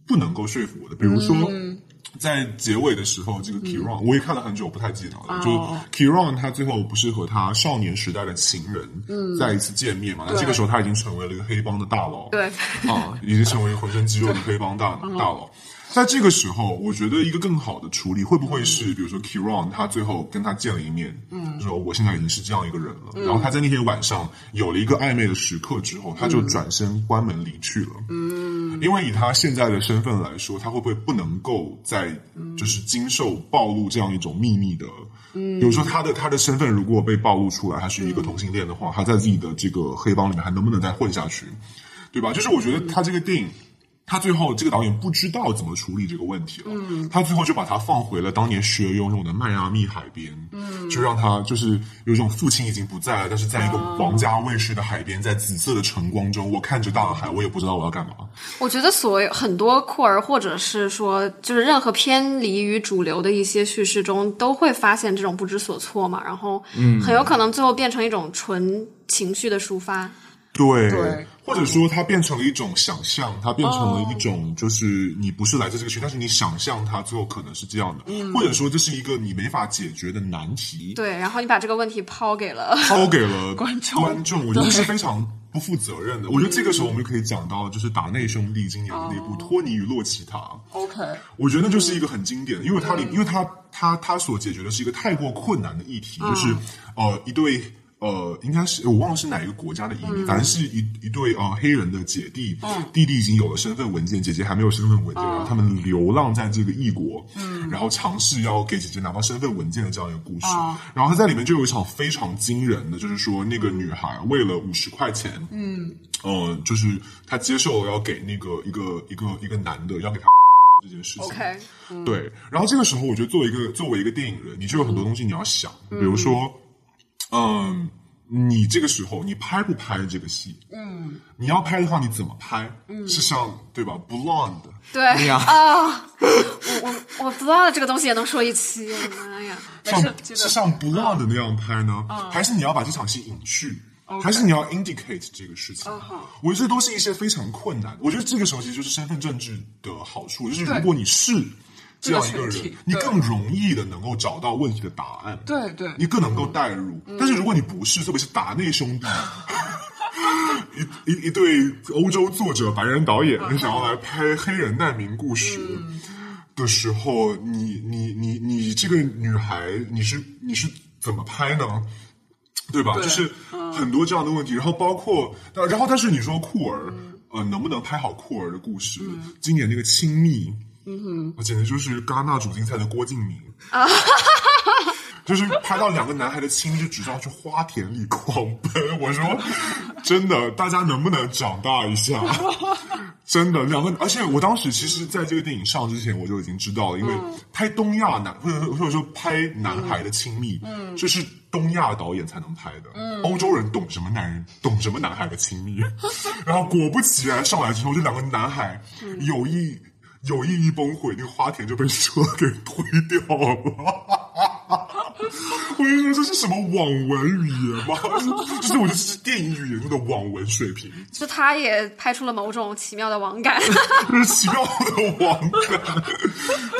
不能够说服我的。比如说，在结尾的时候，这个 Kiron、我也看了很久，不太记得了。就 Kiron 他最后不是和他少年时代的情人，嗯，再一次见面嘛？那这个时候他已经成为了一个黑帮的大佬，对，啊，已经成为浑身肌肉的黑帮大 大佬。在这个时候，我觉得一个更好的处理会不会是，比如说 Kiron 他最后跟他见了一面，嗯，说我现在已经是这样一个人了，然后他在那天晚上有了一个暧昧的时刻之后，他就转身关门离去了，嗯，因为以他现在的身份来说，他会不会不能够再就是经受暴露这样一种秘密的？嗯，比如说他的他的身份如果被暴露出来，他是一个同性恋的话，他在自己的这个黑帮里面还能不能再混下去？对吧？就是我觉得他这个电影。他最后这个导演不知道怎么处理这个问题了，嗯，他最后就把他放回了当年学游泳的迈阿密海边，嗯，就让他就是有一种父亲已经不在了，但是在一个皇家卫士的海边，在紫色的晨光中，我看着大海，我也不知道我要干嘛。我觉得所有很多酷儿，或者是说，就是任何偏离于主流的一些叙事中，都会发现这种不知所措嘛，然后，嗯，很有可能最后变成一种纯情绪的抒发。对，对或者说它变成了一种想象，它变成了一种就是你不是来自这个群，但是你想象它最后可能是这样的，或者说这是一个你没法解决的难题，对，然后你把这个问题抛给了，抛给了观众。观众，我觉得是非常不负责任的。我觉得这个时候我们就可以讲到，就是达内兄弟今年的那部《托尼与洛奇塔》。OK，我觉得那就是一个很经典的，因为它里，因为它它它所解决的是一个太过困难的议题，就是呃一对呃应该是我忘了是哪一个国家的移民，反正是一一对呃黑人的姐弟，弟弟已经有了身份文件，姐姐还没有身份文件，然后他们流浪在这个异国，然后尝试要给姐姐拿到身份文件的这样一个故事，然后他在里面就有一场非常惊人的，就是说那个女孩为了五十块钱，嗯，呃，就是她接受了要给那个一个一个一个男的要给她。这件事情。对，然后这个时候，我觉得作为一个作为一个电影人，你就有很多东西你要想，比如说，嗯，你这个时候你拍不拍这个戏？嗯，你要拍的话，你怎么拍？嗯，是像对吧？Blonde，对呀啊，我我我 Blonde 这个东西也能说一期，我的妈呀！像是像 Blonde 那样拍呢，还是你要把这场戏隐去？还是你要 indicate 这个事情我觉得这都是一些非常困难。我觉得这个时候其实就是身份政治的好处，就是如果你是这样一个人你更容易的能够找到问题的答案。对对你更能够代入。但是如果你不是，特别是达内兄弟，一一一对欧洲作者、白人导演，你想要来拍黑人难民故事的时候，你你你你这个女孩，你是你是怎么拍呢？对吧？对就是很多这样的问题，然后包括，然后但是你说酷儿，呃，能不能拍好酷儿的故事？今年那个亲密，嗯哼，我简直就是戛纳主竞赛的郭敬明啊，就是拍到两个男孩的亲密，就只知道去花田里狂奔。我说，真的，大家能不能长大一下？真的，两个，而且我当时其实在这个电影上之前，我就已经知道了，因为拍东亚男或者或者说拍男孩的亲密，嗯，这是东亚导演才能拍的，嗯，欧洲人懂什么男人，懂什么男孩的亲密，然后果不其然上来之后，这两个男孩有意有意一崩溃，那个花田就被车给推掉了。我就说这是什么网文语言吗？就是我觉得这是电影语言中的网文水平，就他也拍出了某种奇妙的网感。奇妙的网感，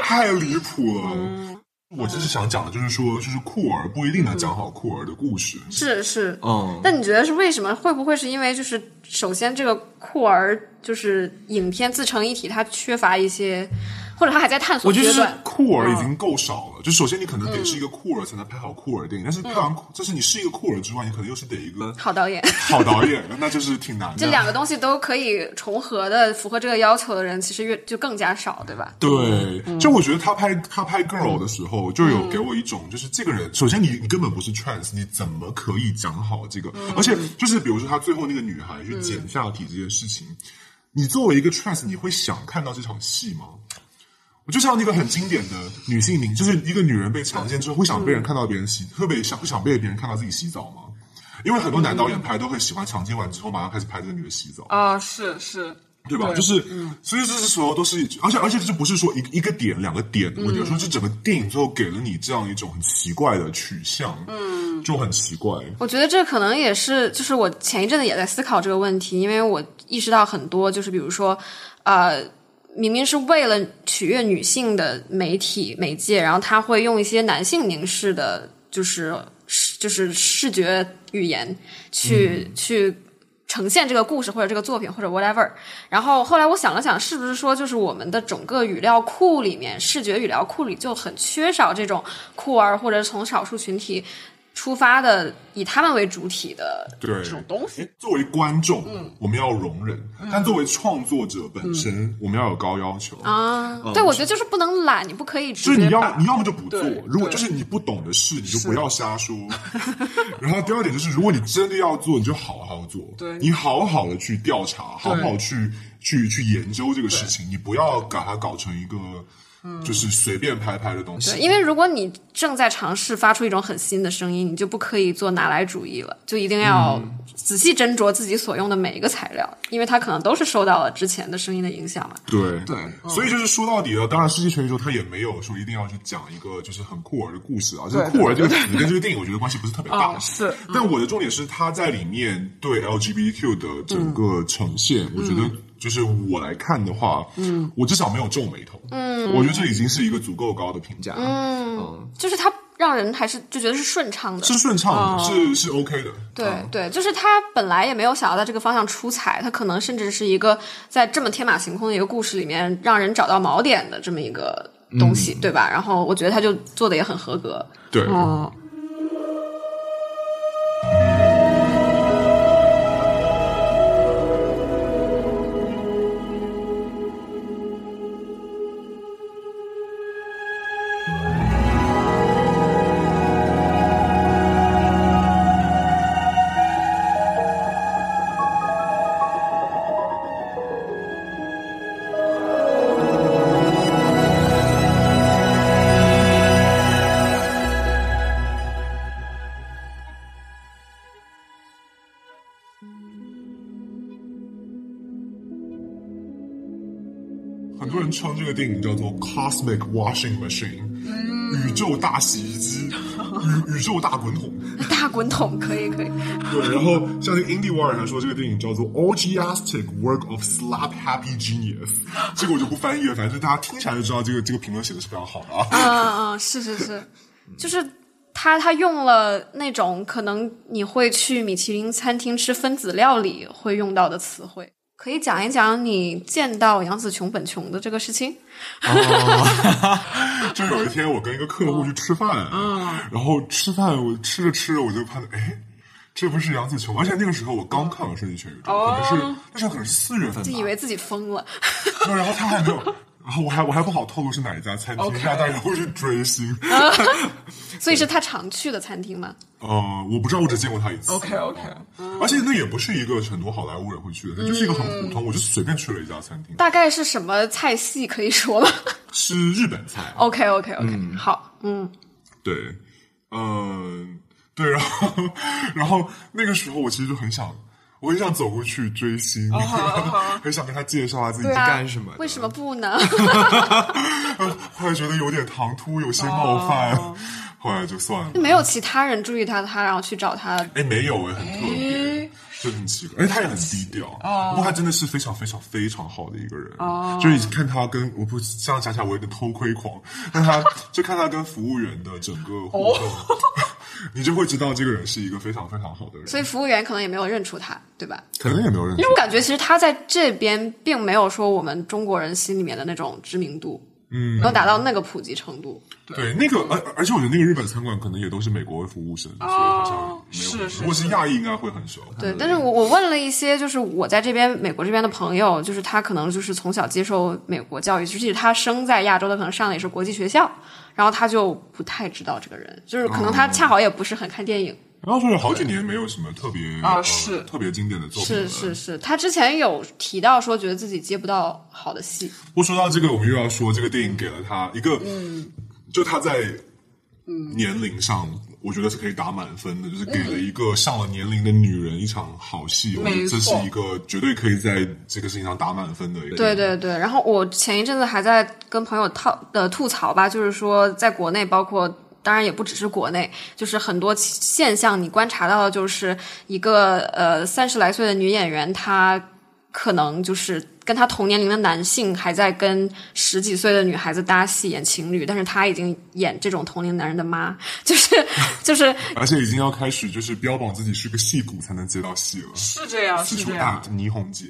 太离谱了。我就是想讲的，就是说，就是酷儿不一定能讲好酷儿的故事。是是，嗯，那你觉得是为什么？会不会是因为就是首先这个酷儿就是影片自成一体，它缺乏一些，或者他还在探索我觉得是阶段？库尔已经够少了。就首先你可能得是一个酷儿才能拍好酷儿电影，但是拍完，就是你是一个酷儿之外，你可能又是得一个好导演，好导演，那就是挺难的。这两个东西都可以重合的，符合这个要求的人，其实越就更加少，对吧？对，就我觉得他拍他拍 girl 的时候，就有给我一种，就是这个人，首先你你根本不是 trans，你怎么可以讲好这个？而且就是比如说他最后那个女孩去剪下体这件事情，你作为一个 trans，你会想看到这场戏吗？我就像那个很经典的女性名，就是一个女人被强奸之后，会想被人看到别人洗，特别想会想被别人看到自己洗澡吗？因为很多男导演拍都会喜欢强奸完之后马上开始拍这个女的洗澡。啊，是是，对吧？对就是，所以这是所有都是，而且而且这不是说一个一个点两个点的问题，而是说这整个电影最后给了你这样一种很奇怪的取向，嗯，就很奇怪。我觉得这可能也是，就是我前一阵子也在思考这个问题，因为我意识到很多，就是比如说，呃，明明是为了取悦女性的媒体媒介，然后他会用一些男性凝视的，就是就是视觉语言去、去。呈现这个故事或者这个作品或者 whatever，然后后来我想了想，是不是说就是我们的整个语料库里面，视觉语料库里就很缺少这种酷儿或者从少数群体出发的以他们为主体的对。这种东西。作为观众，我们要容忍；但作为创作者本身，我们要有高要求。啊。对，我觉得就是不能懒，你不可以直就是你要你要么就不做，如果就是你不懂的事，你就不要瞎说。然后第二点就是，如果你真的要做，你就好好做，对。你好好的去调查，好好去去去研究这个事情，你不要把它搞成一个就是随便拍拍的东西。对，因为如果你正在尝试发出一种很新的声音，你就不可以做拿来主义了，就一定要仔细斟酌自己所用的每一个材料，因为它可能都是受到了之前的声音的影响嘛。对。对。所以就是说到底了，当然《世纪全宇宙》它也没有说一定要去讲一个就是很酷儿的故事啊，就是酷儿这个词跟这个电影我觉得关系不是特别大。啊是。但我的重点是他在里面对 LGBTQ 的整个呈现，我觉得就是我来看的话，嗯，我至少没有皱眉头，嗯，我觉得这已经是一个足够高的评价，嗯，就是它让人还是就觉得是顺畅的，是顺畅的，是是 OK 的，对嗯对，就是他本来也没有想要在这个方向出彩，他可能甚至是一个在这么天马行空的一个故事里面让人找到锚点的这么一个东西，对吧？然后我觉得他就做的也很合格。对，嗯，做 Cosmic Washing Machine，宇宙大洗衣机，宇 宇宙大滚筒。大滚筒可以可以，对，然后像那个 Indie Wire 还说这个电影叫做 Orgiastic Work of Slap Happy Genius，这个我就不翻译了，反正大家听起来就知道这个这个评论写的是非常好的啊。嗯嗯，是是是，就是他他用了那种可能你会去米其林餐厅吃分子料理会用到的词汇。可以讲一讲你见到杨紫琼本琼的这个事情？就有一天我跟一个客户去吃饭，然后吃饭我吃着吃着我就看到，哎。这不是杨紫琼，而且那个时候我刚看完《瞬息全宇宙》，可能是那时候可能是四月份吧，就以为自己疯了。然后他还没有，然后我还我还不好透露是哪一家餐厅，OK 怕大家会去追星。所以是他常去的餐厅吗？呃，我不知道，我只见过他一次。OK OK，而且那也不是一个很多好莱坞人会去的，它就是一个很普通，我就随便去了一家餐厅，大概是什么菜系可以说吗 是日本菜。？OK OK OK，、好，嗯，对，嗯、对，然后然后那个时候我其实就很想，我很想走过去追星 很想跟他介绍下自己是对啊，干什么的。为什么不呢？后来觉得有点唐突，有些冒犯，后来就算了。没有其他人注意到他，然后去找他。哎，没有哎，很特别，就很奇怪。而且他也很低调，不过他真的是非常非常非常好的一个人。就是你看他跟我不这样想起来，我有点偷窥狂。但他就看他跟服务员的整个互动，你就会知道这个人是一个非常非常好的人。所以服务员可能也没有认出他，对吧？可能也没有认出因为我感觉其实他在这边并没有说我们中国人心里面的那种知名度，嗯，没有达到那个普及程度。对那个，而而且我觉得那个日本餐馆可能也都是美国服务生，所以好像没有。是是如果是亚裔，应该会很熟。对，但是我我问了一些，就是我在这边美国这边的朋友，就是他可能就是从小接受美国教育，即使他生在亚洲的，可能上的也是国际学校，然后他就不太知道这个人，就是可能他恰好也不是很看电影。然后说是好几年没有什么特别呃啊是特别经典的作品是。是是，他之前有提到说，觉得自己接不到好的戏。不说到这个，我们又要说这个电影给了他一个，嗯就他在年龄上，我觉得是可以打满分的，就是给了一个上了年龄的女人一场好戏，我觉得这是一个绝对可以在这个事情上打满分的一个。对对对，然后我前一阵子还在跟朋友套呃吐槽吧，就是说在国内，包括当然也不只是国内，就是很多现象你观察到的，就是一个呃三十来岁的女演员，她可能就是跟他同年龄的男性还在跟十几岁的女孩子搭戏演情侣，但是他已经演这种同龄男人的妈，就是 就是而且已经要开始就是标榜自己是个戏骨才能接到戏了。是这样是这样大。霓虹姐，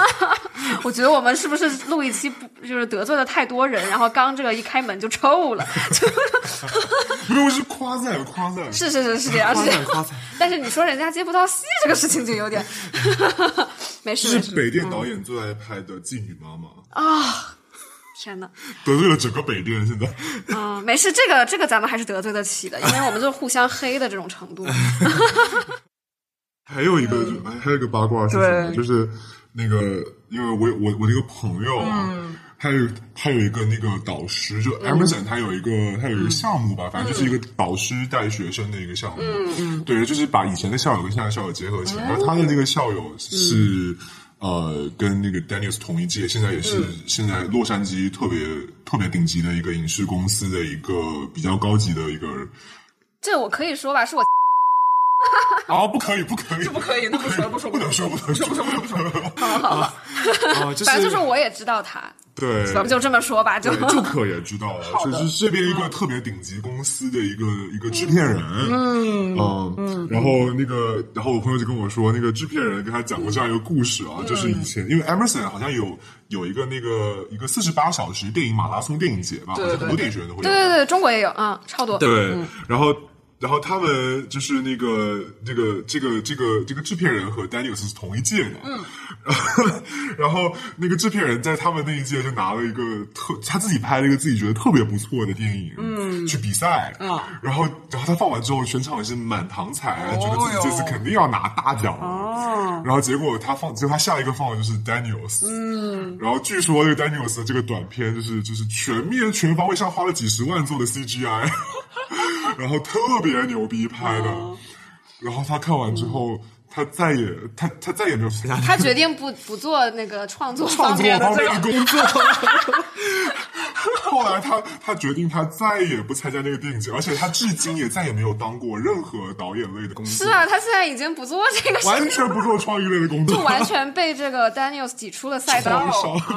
我觉得我们是不是录一期不就是得罪了太多人，然后刚这个一开门就臭了，就没有是夸赞夸赞，是是是是这样是这样。夸赞。但是你说人家接不到戏这个事情就有点，没事这没事。是北电导演最爱拍的《妓女妈妈》，啊天哪，得罪了整个北电。现在嗯，没事，这个这个咱们还是得罪得起的，因为我们就是互相黑的这种程度。还有一个，还还有一个八卦是什么？对就是那个，因为我我我那个朋友啊，他有他有一个那个导师，就 Amazon，他有一个他有一个项目吧，反正就是一个导师带学生的一个项目。嗯对，就是把以前的校友跟现在的校友结合起来。然后他的那个校友是。呃，跟那个 Daniels 同一届，现在也是现在洛杉矶特别特别顶级的一个影视公司的一个比较高级的一个。这我可以说吧，是我哦，不可以，不可以，不可以，那不说不说不能说，不能说，不说不说不说。哦，就反正就是是我也知道他，对，咱们就这么说吧，就就，可也知道了，就是这边一个特别顶级公司的一个一个制片人，嗯。嗯，然后那个，然后我朋友就跟我说，那个制片人跟他讲过这样一个故事啊，就是以前因为 Emerson 好像有有一个那个一个四十八小时电影马拉松电影节吧，好像很多电影学院都会有，对对对，中国也有，嗯，超多。对，然后然后他们就是那个这个这个这个这个制片人和 Daniel 是同一届的，嗯，然后那个制片人在他们那一届就拿了一个特他自己拍了一个自己觉得特别不错的电影，嗯，去比赛，嗯然后然后他放完之后，全场也是满堂彩，觉得自己这次肯定要拿大奖。了，哦，然后结果他放，结果他下一个放的就是 Daniels，嗯，然后据说这个 Daniels 的这个短片就是就是全面全方位上花了几十万做的 CGI，然后特别牛逼拍的，然后他看完之后，他再也他他再也没有他决定不 不做那个创作创作方面的。工作。后来他他决定他再也不参加那个电影节，而且他至今也再也没有当过任何导演类的工作。是啊，他现在已经不做这个事，完全不做创意类的工作，就完全被这个 Daniels 挤出了赛道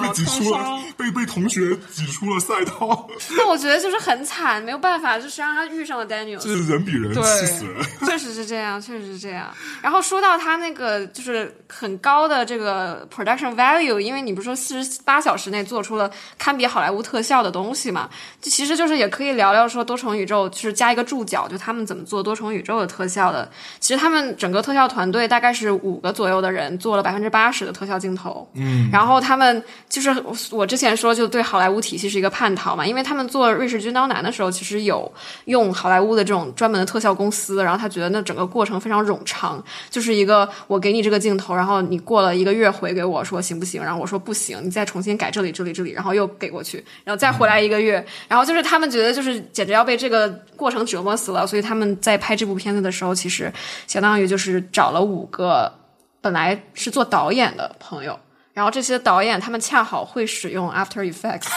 被挤出了，被被同学挤出了赛道，那我觉得就是很惨，没有办法，就是让他遇上了 Daniels。就是人比人气死人。确实是这样，确实是这样。然后说到它那个就是很高的这个 production value，因为你不是说四十八小时内做出了堪比好莱坞特效的东西嘛？就其实就是也可以聊聊说多重宇宙，就是加一个注脚，就他们怎么做多重宇宙的特效的。其实他们整个特效团队大概是五个左右的人做了百分之八十的特效镜头，嗯，然后他们就是我之前说就对好莱坞体系是一个叛逃嘛，因为他们做《瑞士军刀男》的时候，其实有用好莱坞的这种专门的特效公司，然后他觉得那整个过程非常冗长，就是一个我给你这个镜头，然后你过了一个月回给我说行不行，然后我说不行，你再重新改这里这里这里，然后又给过去，然后再回来一个月，然后就是他们觉得就是简直要被这个过程折磨死了，所以他们在拍这部片子的时候，其实相当于就是找了五个本来是做导演的朋友。然后这些导演他们恰好会使用 After Effects，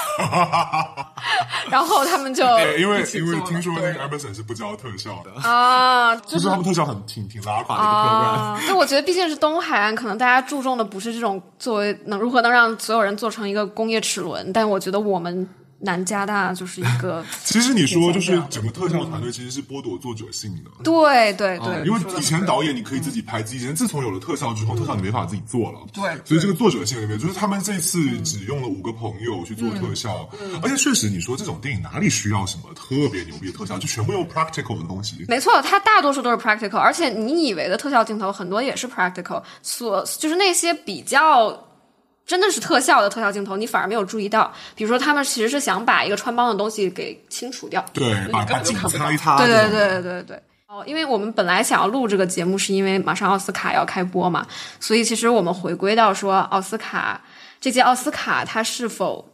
然后他们就对，因为因为听说那个对 Emerson 是不教特效的，啊，就是他们特效很挺挺拉垮的一个 program。啊，就我觉得毕竟是东海岸，可能大家注重的不是这种作为能如何能让所有人做成一个工业齿轮，但我觉得我们南加大就是一个，其实你说就是整个特效团队其实是剥夺作者性的。对对对，因为以前导演你可以自己拍自己，以前自从有了特效之后，特效你没法自己做了。对所以这个作者性里面，就是他们这次只用了五个朋友去做特效，而且确实你说这种电影哪里需要什么特别牛逼的特效，就全部用 practical 的东西。没错，它大多数都是 practical，而且你以为的特效镜头很多也是 practical，所就是那些比较真的是特效的特效镜头，你反而没有注意到。比如说，他们其实是想把一个穿帮的东西给清除掉。对，把把景擦一擦。对对对对对对。哦，因为我们本来想要录这个节目，是因为马上奥斯卡要开播嘛，所以其实我们回归到说奥斯卡这届奥斯卡它是否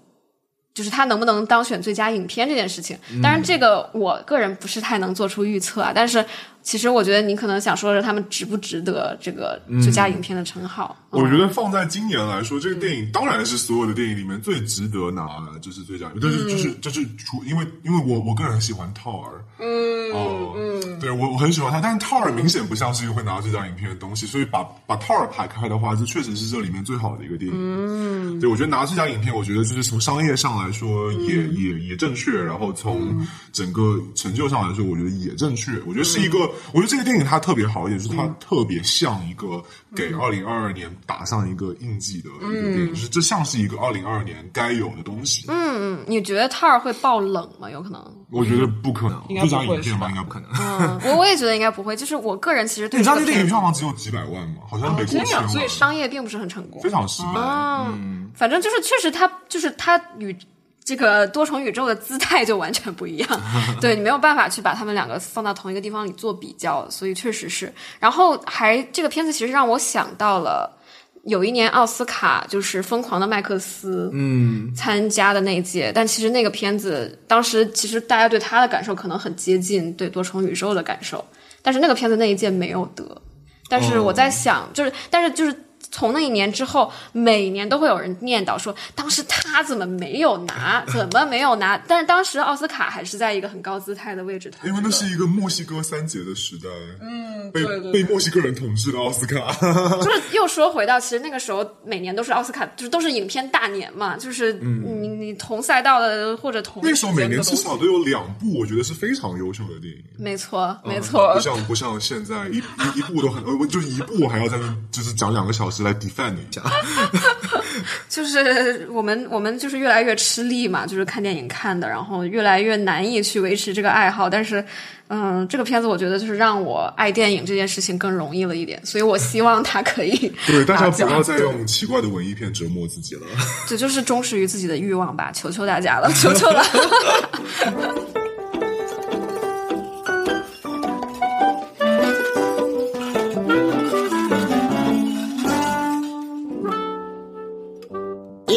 就是它能不能当选最佳影片这件事情。当然，这个我个人不是太能做出预测啊，但是其实我觉得你可能想说的是他们值不值得这个最佳影片的称号。我觉得放在今年来说，这个电影当然是所有的电影里面最值得拿的，就是最佳。但是就是就是除因为因为我我个人很喜欢套儿，嗯哦嗯，对我我很喜欢他，但是套尔明显不像是一个会拿到这张影片的东西，所以把把套尔排开的话，这确实是这里面最好的一个电影。嗯，对我觉得拿这张影片，我觉得就是从商业上来说也、也也正确，然后从整个成就上来说，我觉得也正确。我觉得是一个，我觉得这个电影它特别好一点，就是它特别像一个给二零二二年打上一个印记的一个电影，就是这像是一个二零二二年该有的东西。嗯嗯，你觉得套儿会爆冷吗？有可能。我觉得不可能，应该最佳不会影片吧应该不可能。嗯，我我也觉得应该不会。就是我个人其实对你知道这这个片子电影票房只有几百万吗？好像没过千万所以，商业并不是很成功非。常失败。嗯，反正就是确实它就是它与这个多重宇宙的姿态就完全不一样，对你没有办法去把他们两个放到同一个地方里做比较，所以确实是。然后还这个片子其实让我想到了。有一年奥斯卡就是《疯狂的麦克斯》嗯。参加的那一届，但其实那个片子当时其实大家对他的感受可能很接近对多重宇宙的感受，但是那个片子那一届没有得。但是我在想，就是但是就是从那一年之后，每年都会有人念叨说，当时他怎么没有拿，怎么没有拿？但是当时奥斯卡还是在一个很高姿态的位置因为那是一个墨西哥三杰的时代，嗯，被对对被墨西哥人统治的奥斯卡，就是又说回到，其实那个时候每年都是奥斯卡，就是都是影片大年嘛，就是你你同赛道的或者同那时候每年至少都有两部，我觉得是非常优秀的电影。没错没错。不，像不像现在一一一部都很，呃，就是一部还要在那就是讲两个小时来 defend 一下。就是我们我们就是越来越吃力嘛，就是看电影看的，然后越来越难以去维持这个爱好。但是，嗯，这个片子我觉得就是让我爱电影这件事情更容易了一点，所以我希望它可以 对，大家不要再用奇怪的文艺片折磨自己了。这就是忠实于自己的欲望吧，求求大家了，求求了。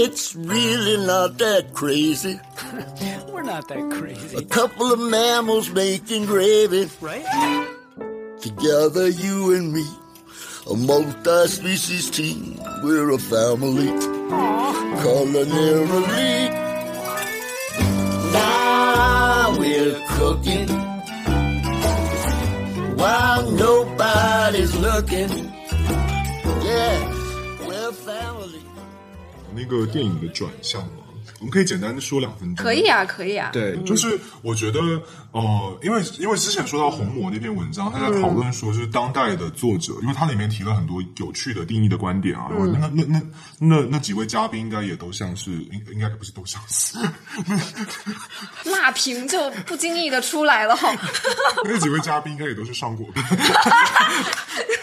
It's really not that crazy. We're not that crazy, A couple of mammals making gravy. right? Together, you and me. A multi-species team. We're a family. Culinarily. Now we're cooking. While nobody's looking. Yeah. 那个电影的转向吗，我们可以简单的说两分钟。可以。啊，可以啊。对，就是我觉得，呃，因为因为之前说到红魔那篇文章，他在讨论说，就是当代的作者，因为它里面提了很多有趣的定义的观点啊。那那那那那几位嘉宾应该也都像是，应应该不是都像是，辣评就不经意的出来了。那几位嘉宾应该也都是上过。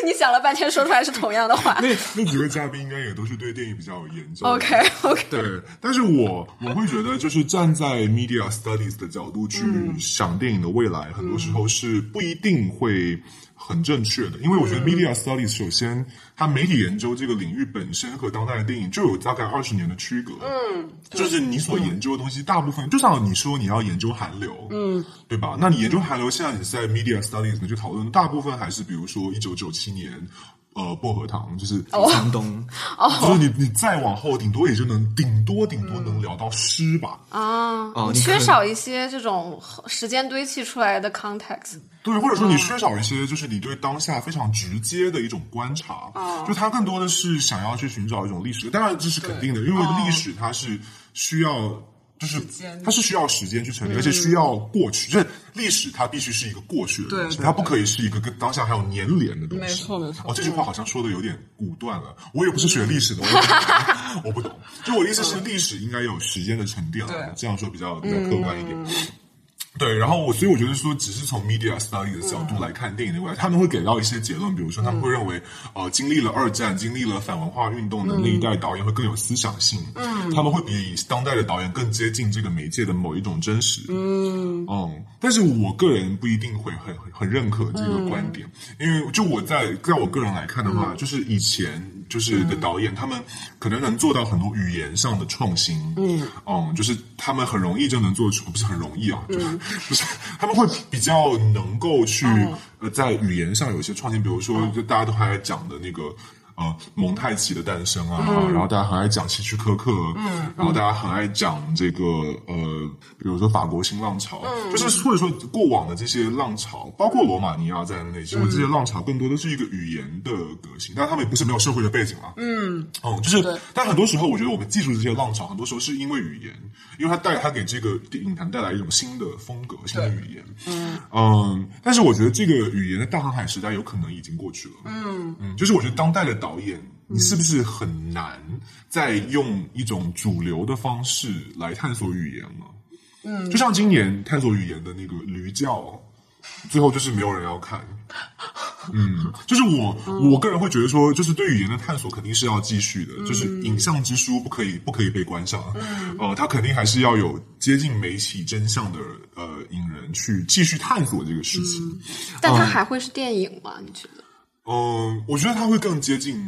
你想了半天，说出来是同样的话。那那几位嘉宾应该也都是对电影比较有研究。OK OK，对，但是我我会觉得，就是站在 media studies 的角度去想电影的未来，很多时候是不一定会很正确的，因为我觉得 media studies 首先它媒体研究这个领域本身和当代的电影就有大概二十年的区隔。嗯，就是你所研究的东西，大部分就像你说你要研究韩流，嗯，对吧？那你研究韩流，现在你在 media studies 里面去讨论，大部分还是比如说一九九七年。呃，薄荷糖就是江东 就是你你再往后，顶多也就能顶多顶多能聊到诗吧。啊，哦你缺少一些这种时间堆砌出来的 context。对，或者说你缺少一些，就是你对当下非常直接的一种观察，就他更多的是想要去寻找一种历史，当然这是肯定的，因为历史它是需要。就是它是需要时间去沉淀，而且需要过去，就是历史它必须是一个过去的东西，它不可以是一个跟当下还有粘连的东西。没错没错哦，这句话好像说的有点武断了。我也不是学历史的，我也不懂。就我的意思是，历史应该有时间的沉淀这样说比较比较客观一点。对，然后我所以我觉得说，只是从 media study 的角度来看电影的未来，他们会给到一些结论，比如说他们会认为，呃，经历了二战、经历了反文化运动的那一代导演会更有思想性，嗯，他们会比当代的导演更接近这个媒介的某一种真实，嗯。嗯，但是我个人不一定会很很很认可这个观点，因为就我在在我个人来看的话，就是以前就是的导演，他们可能能做到很多语言上的创新，嗯。嗯，就是他们很容易就能做出，不是很容易啊，就是 就是他们会比较能够去呃在语言上有一些创新，比如说就大家都还在讲的那个。呃，蒙太奇的诞生啊，然后大家很爱讲希区柯克，嗯，然后大家很爱讲这个呃，比如说法国新浪潮，就是或者说过往的这些浪潮，包括罗马尼亚在内，其实这些浪潮更多的是一个语言的革新，但他们也不是没有社会的背景啊，嗯，哦、就是，但很多时候我觉得我们记住这些浪潮，很多时候是因为语言，因为它带它给这个影坛带来一种新的风格、新的语言，嗯但是我觉得这个语言的大航海时代有可能已经过去了，嗯。嗯，就是我觉得当代的导演，你是不是很难再用一种主流的方式来探索语言了？嗯，就像今年探索语言的那个驴叫，最后就是没有人要看。嗯，就是我我个人会觉得说，就是对语言的探索肯定是要继续的，就是影像之书不可以不可以被关上，嗯，呃，它肯定还是要有接近媒体真相的呃影人去继续探索这个事情。但它还会是电影吗？你觉得？嗯，我觉得它会更接近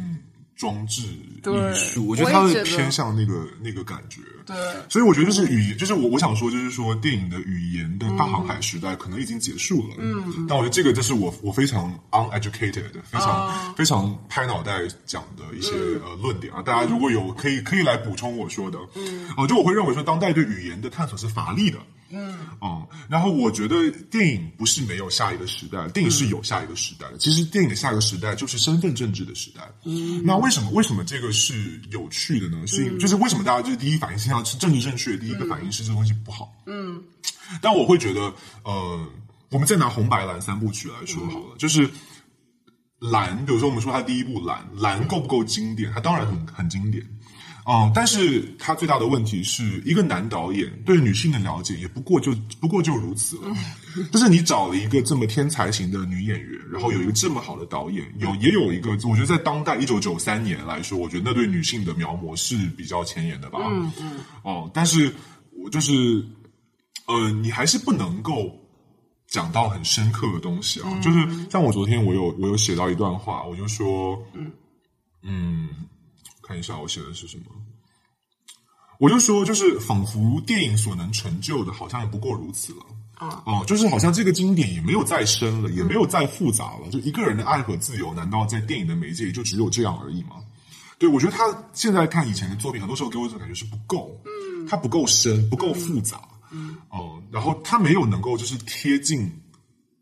装置艺术，我觉得它会偏向那个那个感觉。对，所以我觉得就是语言，就是我我想说，就是说电影的语言的大航海时代可能已经结束了。嗯，但我觉得这个就是我我非常 uneducated 的，非常、非常拍脑袋讲的一些、呃论点啊。大家如果有可以可以来补充我说的，嗯，哦、就我会认为说当代对语言的探索是乏力的。嗯，哦、然后我觉得电影不是没有下一个时代，电影是有下一个时代的。其实电影的下一个时代就是身份政治的时代。嗯，那为什么为什么这个是有趣的呢？是因就是为什么大家就是第一反应现在是政治正确，第一个反应是这东西不好。嗯，但我会觉得，呃，我们再拿红白蓝三部曲来说好了，就是蓝，比如说我们说它第一部蓝，蓝够不够经典？它当然很很经典。哦、但是他最大的问题是一个男导演对女性的了解也不过就不过就如此了，就是你找了一个这么天才型的女演员，然后有一个这么好的导演，有也有一个，我觉得在当代一九九三年来说，我觉得那对女性的描摹是比较前沿的吧。嗯嗯。哦，但是我就是呃，你还是不能够讲到很深刻的东西啊。就是像我昨天我有我有写到一段话，我就说，嗯看一下我写的是什么。我就说，就是仿佛电影所能成就的，好像也不过如此了。哦，就是好像这个经典也没有再深了，也没有再复杂了。就一个人的爱和自由，难道在电影的媒介里就只有这样而已吗？对，我觉得他现在看以前的作品，很多时候给我这种感觉是不够，嗯，它不够深，不够复杂，嗯，哦、然后他没有能够就是贴近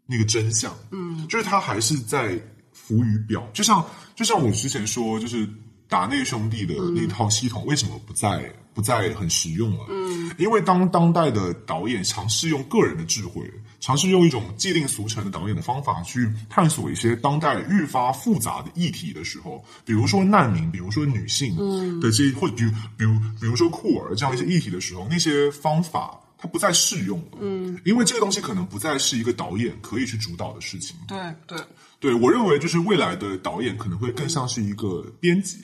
那个真相，嗯，就是他还是在浮于表，就像就像我之前说，就是达内兄弟的那套系统为什么不再不再很实用了？嗯，因为当当代的导演尝试用个人的智慧，尝试用一种既定俗成的导演的方法去探索一些当代愈发复杂的议题的时候，比如说难民，比如说女性的这，或者比如比如比如说酷儿这样一些议题的时候，那些方法。它不再适用了，嗯，因为这个东西可能不再是一个导演可以去主导的事情。对对，对我认为，就是未来的导演可能会更像是一个编辑，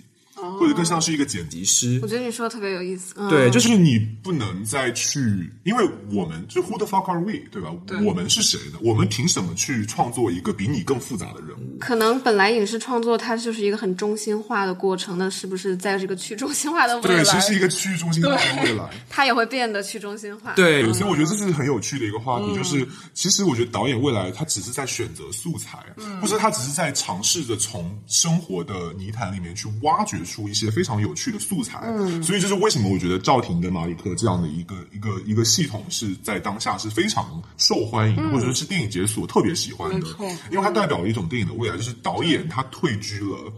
或者更像是一个剪辑师我。觉得你说的特别有意思。嗯、对，就是你不能再去，因为我们就 Who the fuck are we，对吧？我们是谁呢？我们凭什么去创作一个比你更复杂的人物？可能本来影视创作它就是一个很中心化的过程，那是不是在这个去中心化的未对，其实是一个去中心化的未来。它也会变得去中心化？对对，所以我觉得这是很有趣的一个话题，就是其实我觉得导演未来他只是在选择素材，或者他只是在尝试着从生活的泥潭里面去挖掘出一些非常有趣的素材。所以这是为什么我觉得赵婷跟马里克这样的一个一个一个系统是在当下是非常受欢迎的，或者说是电影节所特别喜欢的因为它代表了一种电影的未来，就是导演他退居了。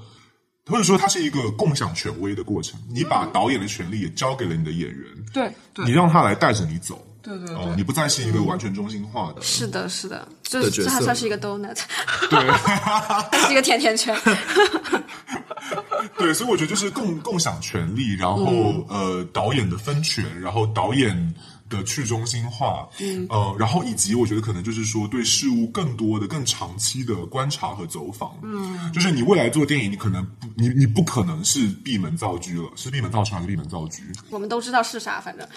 或者说，它是一个共享权威的过程。你把导演的权利也交给了你的演员，对对你让他来带着你走。对对哦，对你不再是一个完全中心化的。是的，是的，这这还算是一个 donut，对 是一个甜甜圈。对，所以我觉得就是共共享权利，然后、呃导演的分权，然后导演的去中心化，嗯，呃，然后以及我觉得可能就是说对事物更多的、更长期的观察和走访，嗯，就是你未来做电影，你可能不，你你不可能是闭门造车了，是闭门造车还是闭门造车？我们都知道是啥，反正。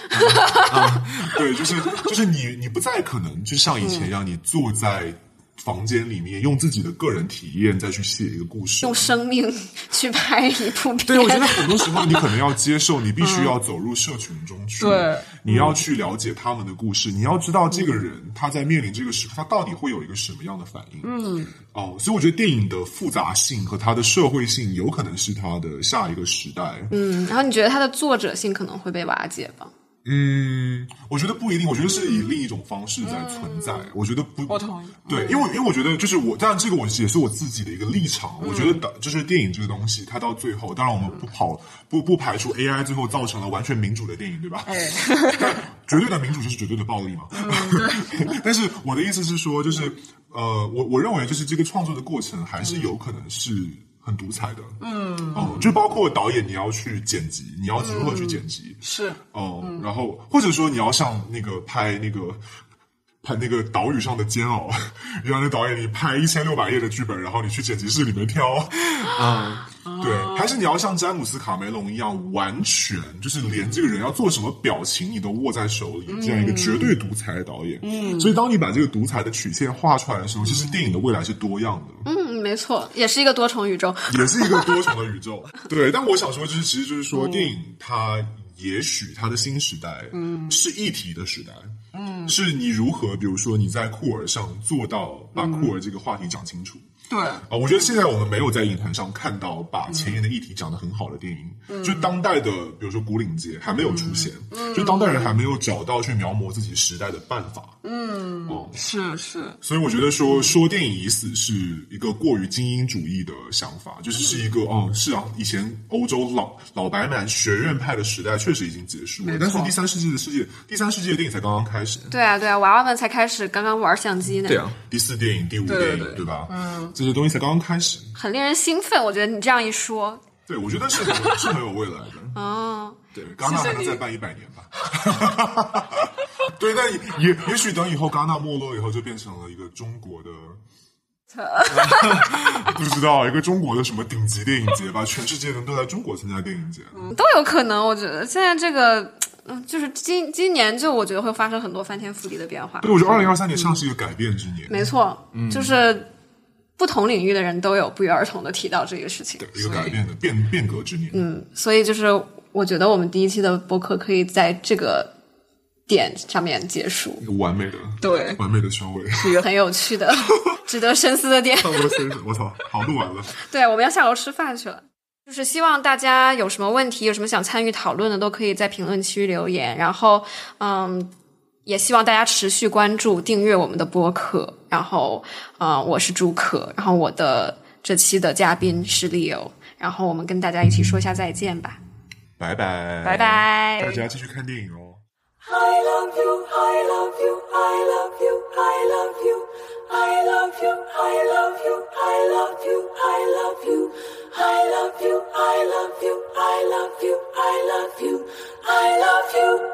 对，就是就是你你不再可能就像以前一样，你坐在房间里面用自己的个人体验再去写一个故事，用生命去拍一部片。对，我觉得很多时候你可能要接受，你必须要走入社群中去，对，你要去了解他们的故事，你要知道这个人他在面临这个时刻，他到底会有一个什么样的反应。嗯，哦，所以我觉得电影的复杂性和它的社会性，有可能是它的下一个时代。嗯，然后你觉得它的作者性可能会被瓦解吗？嗯，我觉得不一定，我觉得是以另一种方式在存在。我觉得不，我同意对，因为因为我觉得就是我，当然这个我也是我自己的一个立场。我觉得的就是电影这个东西，它到最后，当然我们不跑不不排除 AI 最后造成了完全民主的电影，对吧？哎，绝对的民主就是绝对的暴力嘛。但是我的意思是说，就是呃，我我认为就是这个创作的过程还是有可能是很独裁的。嗯，哦，就包括导演你要去剪辑，你要如何去剪辑，是。哦，然后或者说你要像那个拍那个。拍那个岛屿上的煎熬，让那导演你拍一千六百页的剧本，然后你去剪辑室里面挑，啊，对，还是你要像詹姆斯卡梅隆一样，完全就是连这个人要做什么表情你都握在手里，这样一个绝对独裁的导演。嗯，所以当你把这个独裁的曲线画出来的时候，其实电影的未来是多样的。嗯，没错，也是一个多重宇宙。也是一个多重的宇宙。对，但我想说，就是其实就是说，电影它也许它的新时代，嗯，是一体的时代，嗯，是你如何，比如说你在酷儿上做到把酷儿这个话题讲清楚。对，啊，我觉得现在我们没有在影坛上看到把前沿的议题讲得很好的电影，就当代的，比如说古岭街还没有出现，就当代人还没有找到去描摹自己时代的办法。嗯，哦，是是，所以我觉得说说电影已死是一个过于精英主义的想法，就是是一个哦，是啊，以前欧洲老老白男学院派的时代确实已经结束了，但是第三世纪的世界，第三世纪的电影才刚刚开始，对啊，对啊，娃娃们才开始刚刚玩相机呢。对啊，第四电影、第五电影，对。对吧？嗯，这些东西才刚刚开始。很令人兴奋。我觉得你这样一说，对，我觉得是很是很有未来的。哦，对，戛纳还能再办一百年吧。对，但也也许等以后戛纳没落以后，就变成了一个中国的，不知道一个中国的什么顶级电影节吧，全世界人都在中国参加电影节。都有可能。我觉得现在这个，嗯，就是今今年就我觉得会发生很多翻天覆地的变化。对，我觉得二零二三年像是一个改变之年，没错，就是不同领域的人都有不约而同的提到这个事情。一个改变的变变革之年。嗯，所以就是我觉得我们第一期的播客可以在这个点上面结束，一个完美的对完美的收尾。是一个很有趣的、值得深思的点。我的先生，我操，好录完了。对，我们要下楼吃饭去了。就是希望大家有什么问题，有什么想参与讨论的，都可以在评论区留言。然后，嗯，也希望大家持续关注、订阅我们的播客。然后，嗯，我是朱可，然后我的这期的嘉宾是 Leo。然然后我们跟大家一起说一下再见吧。拜拜，拜拜大家继续看电影哦。I love you, I love you, I love you, I love you, I love you, I love you, I love you, I love you, I love you, I love you, I love you, I love you, I love you.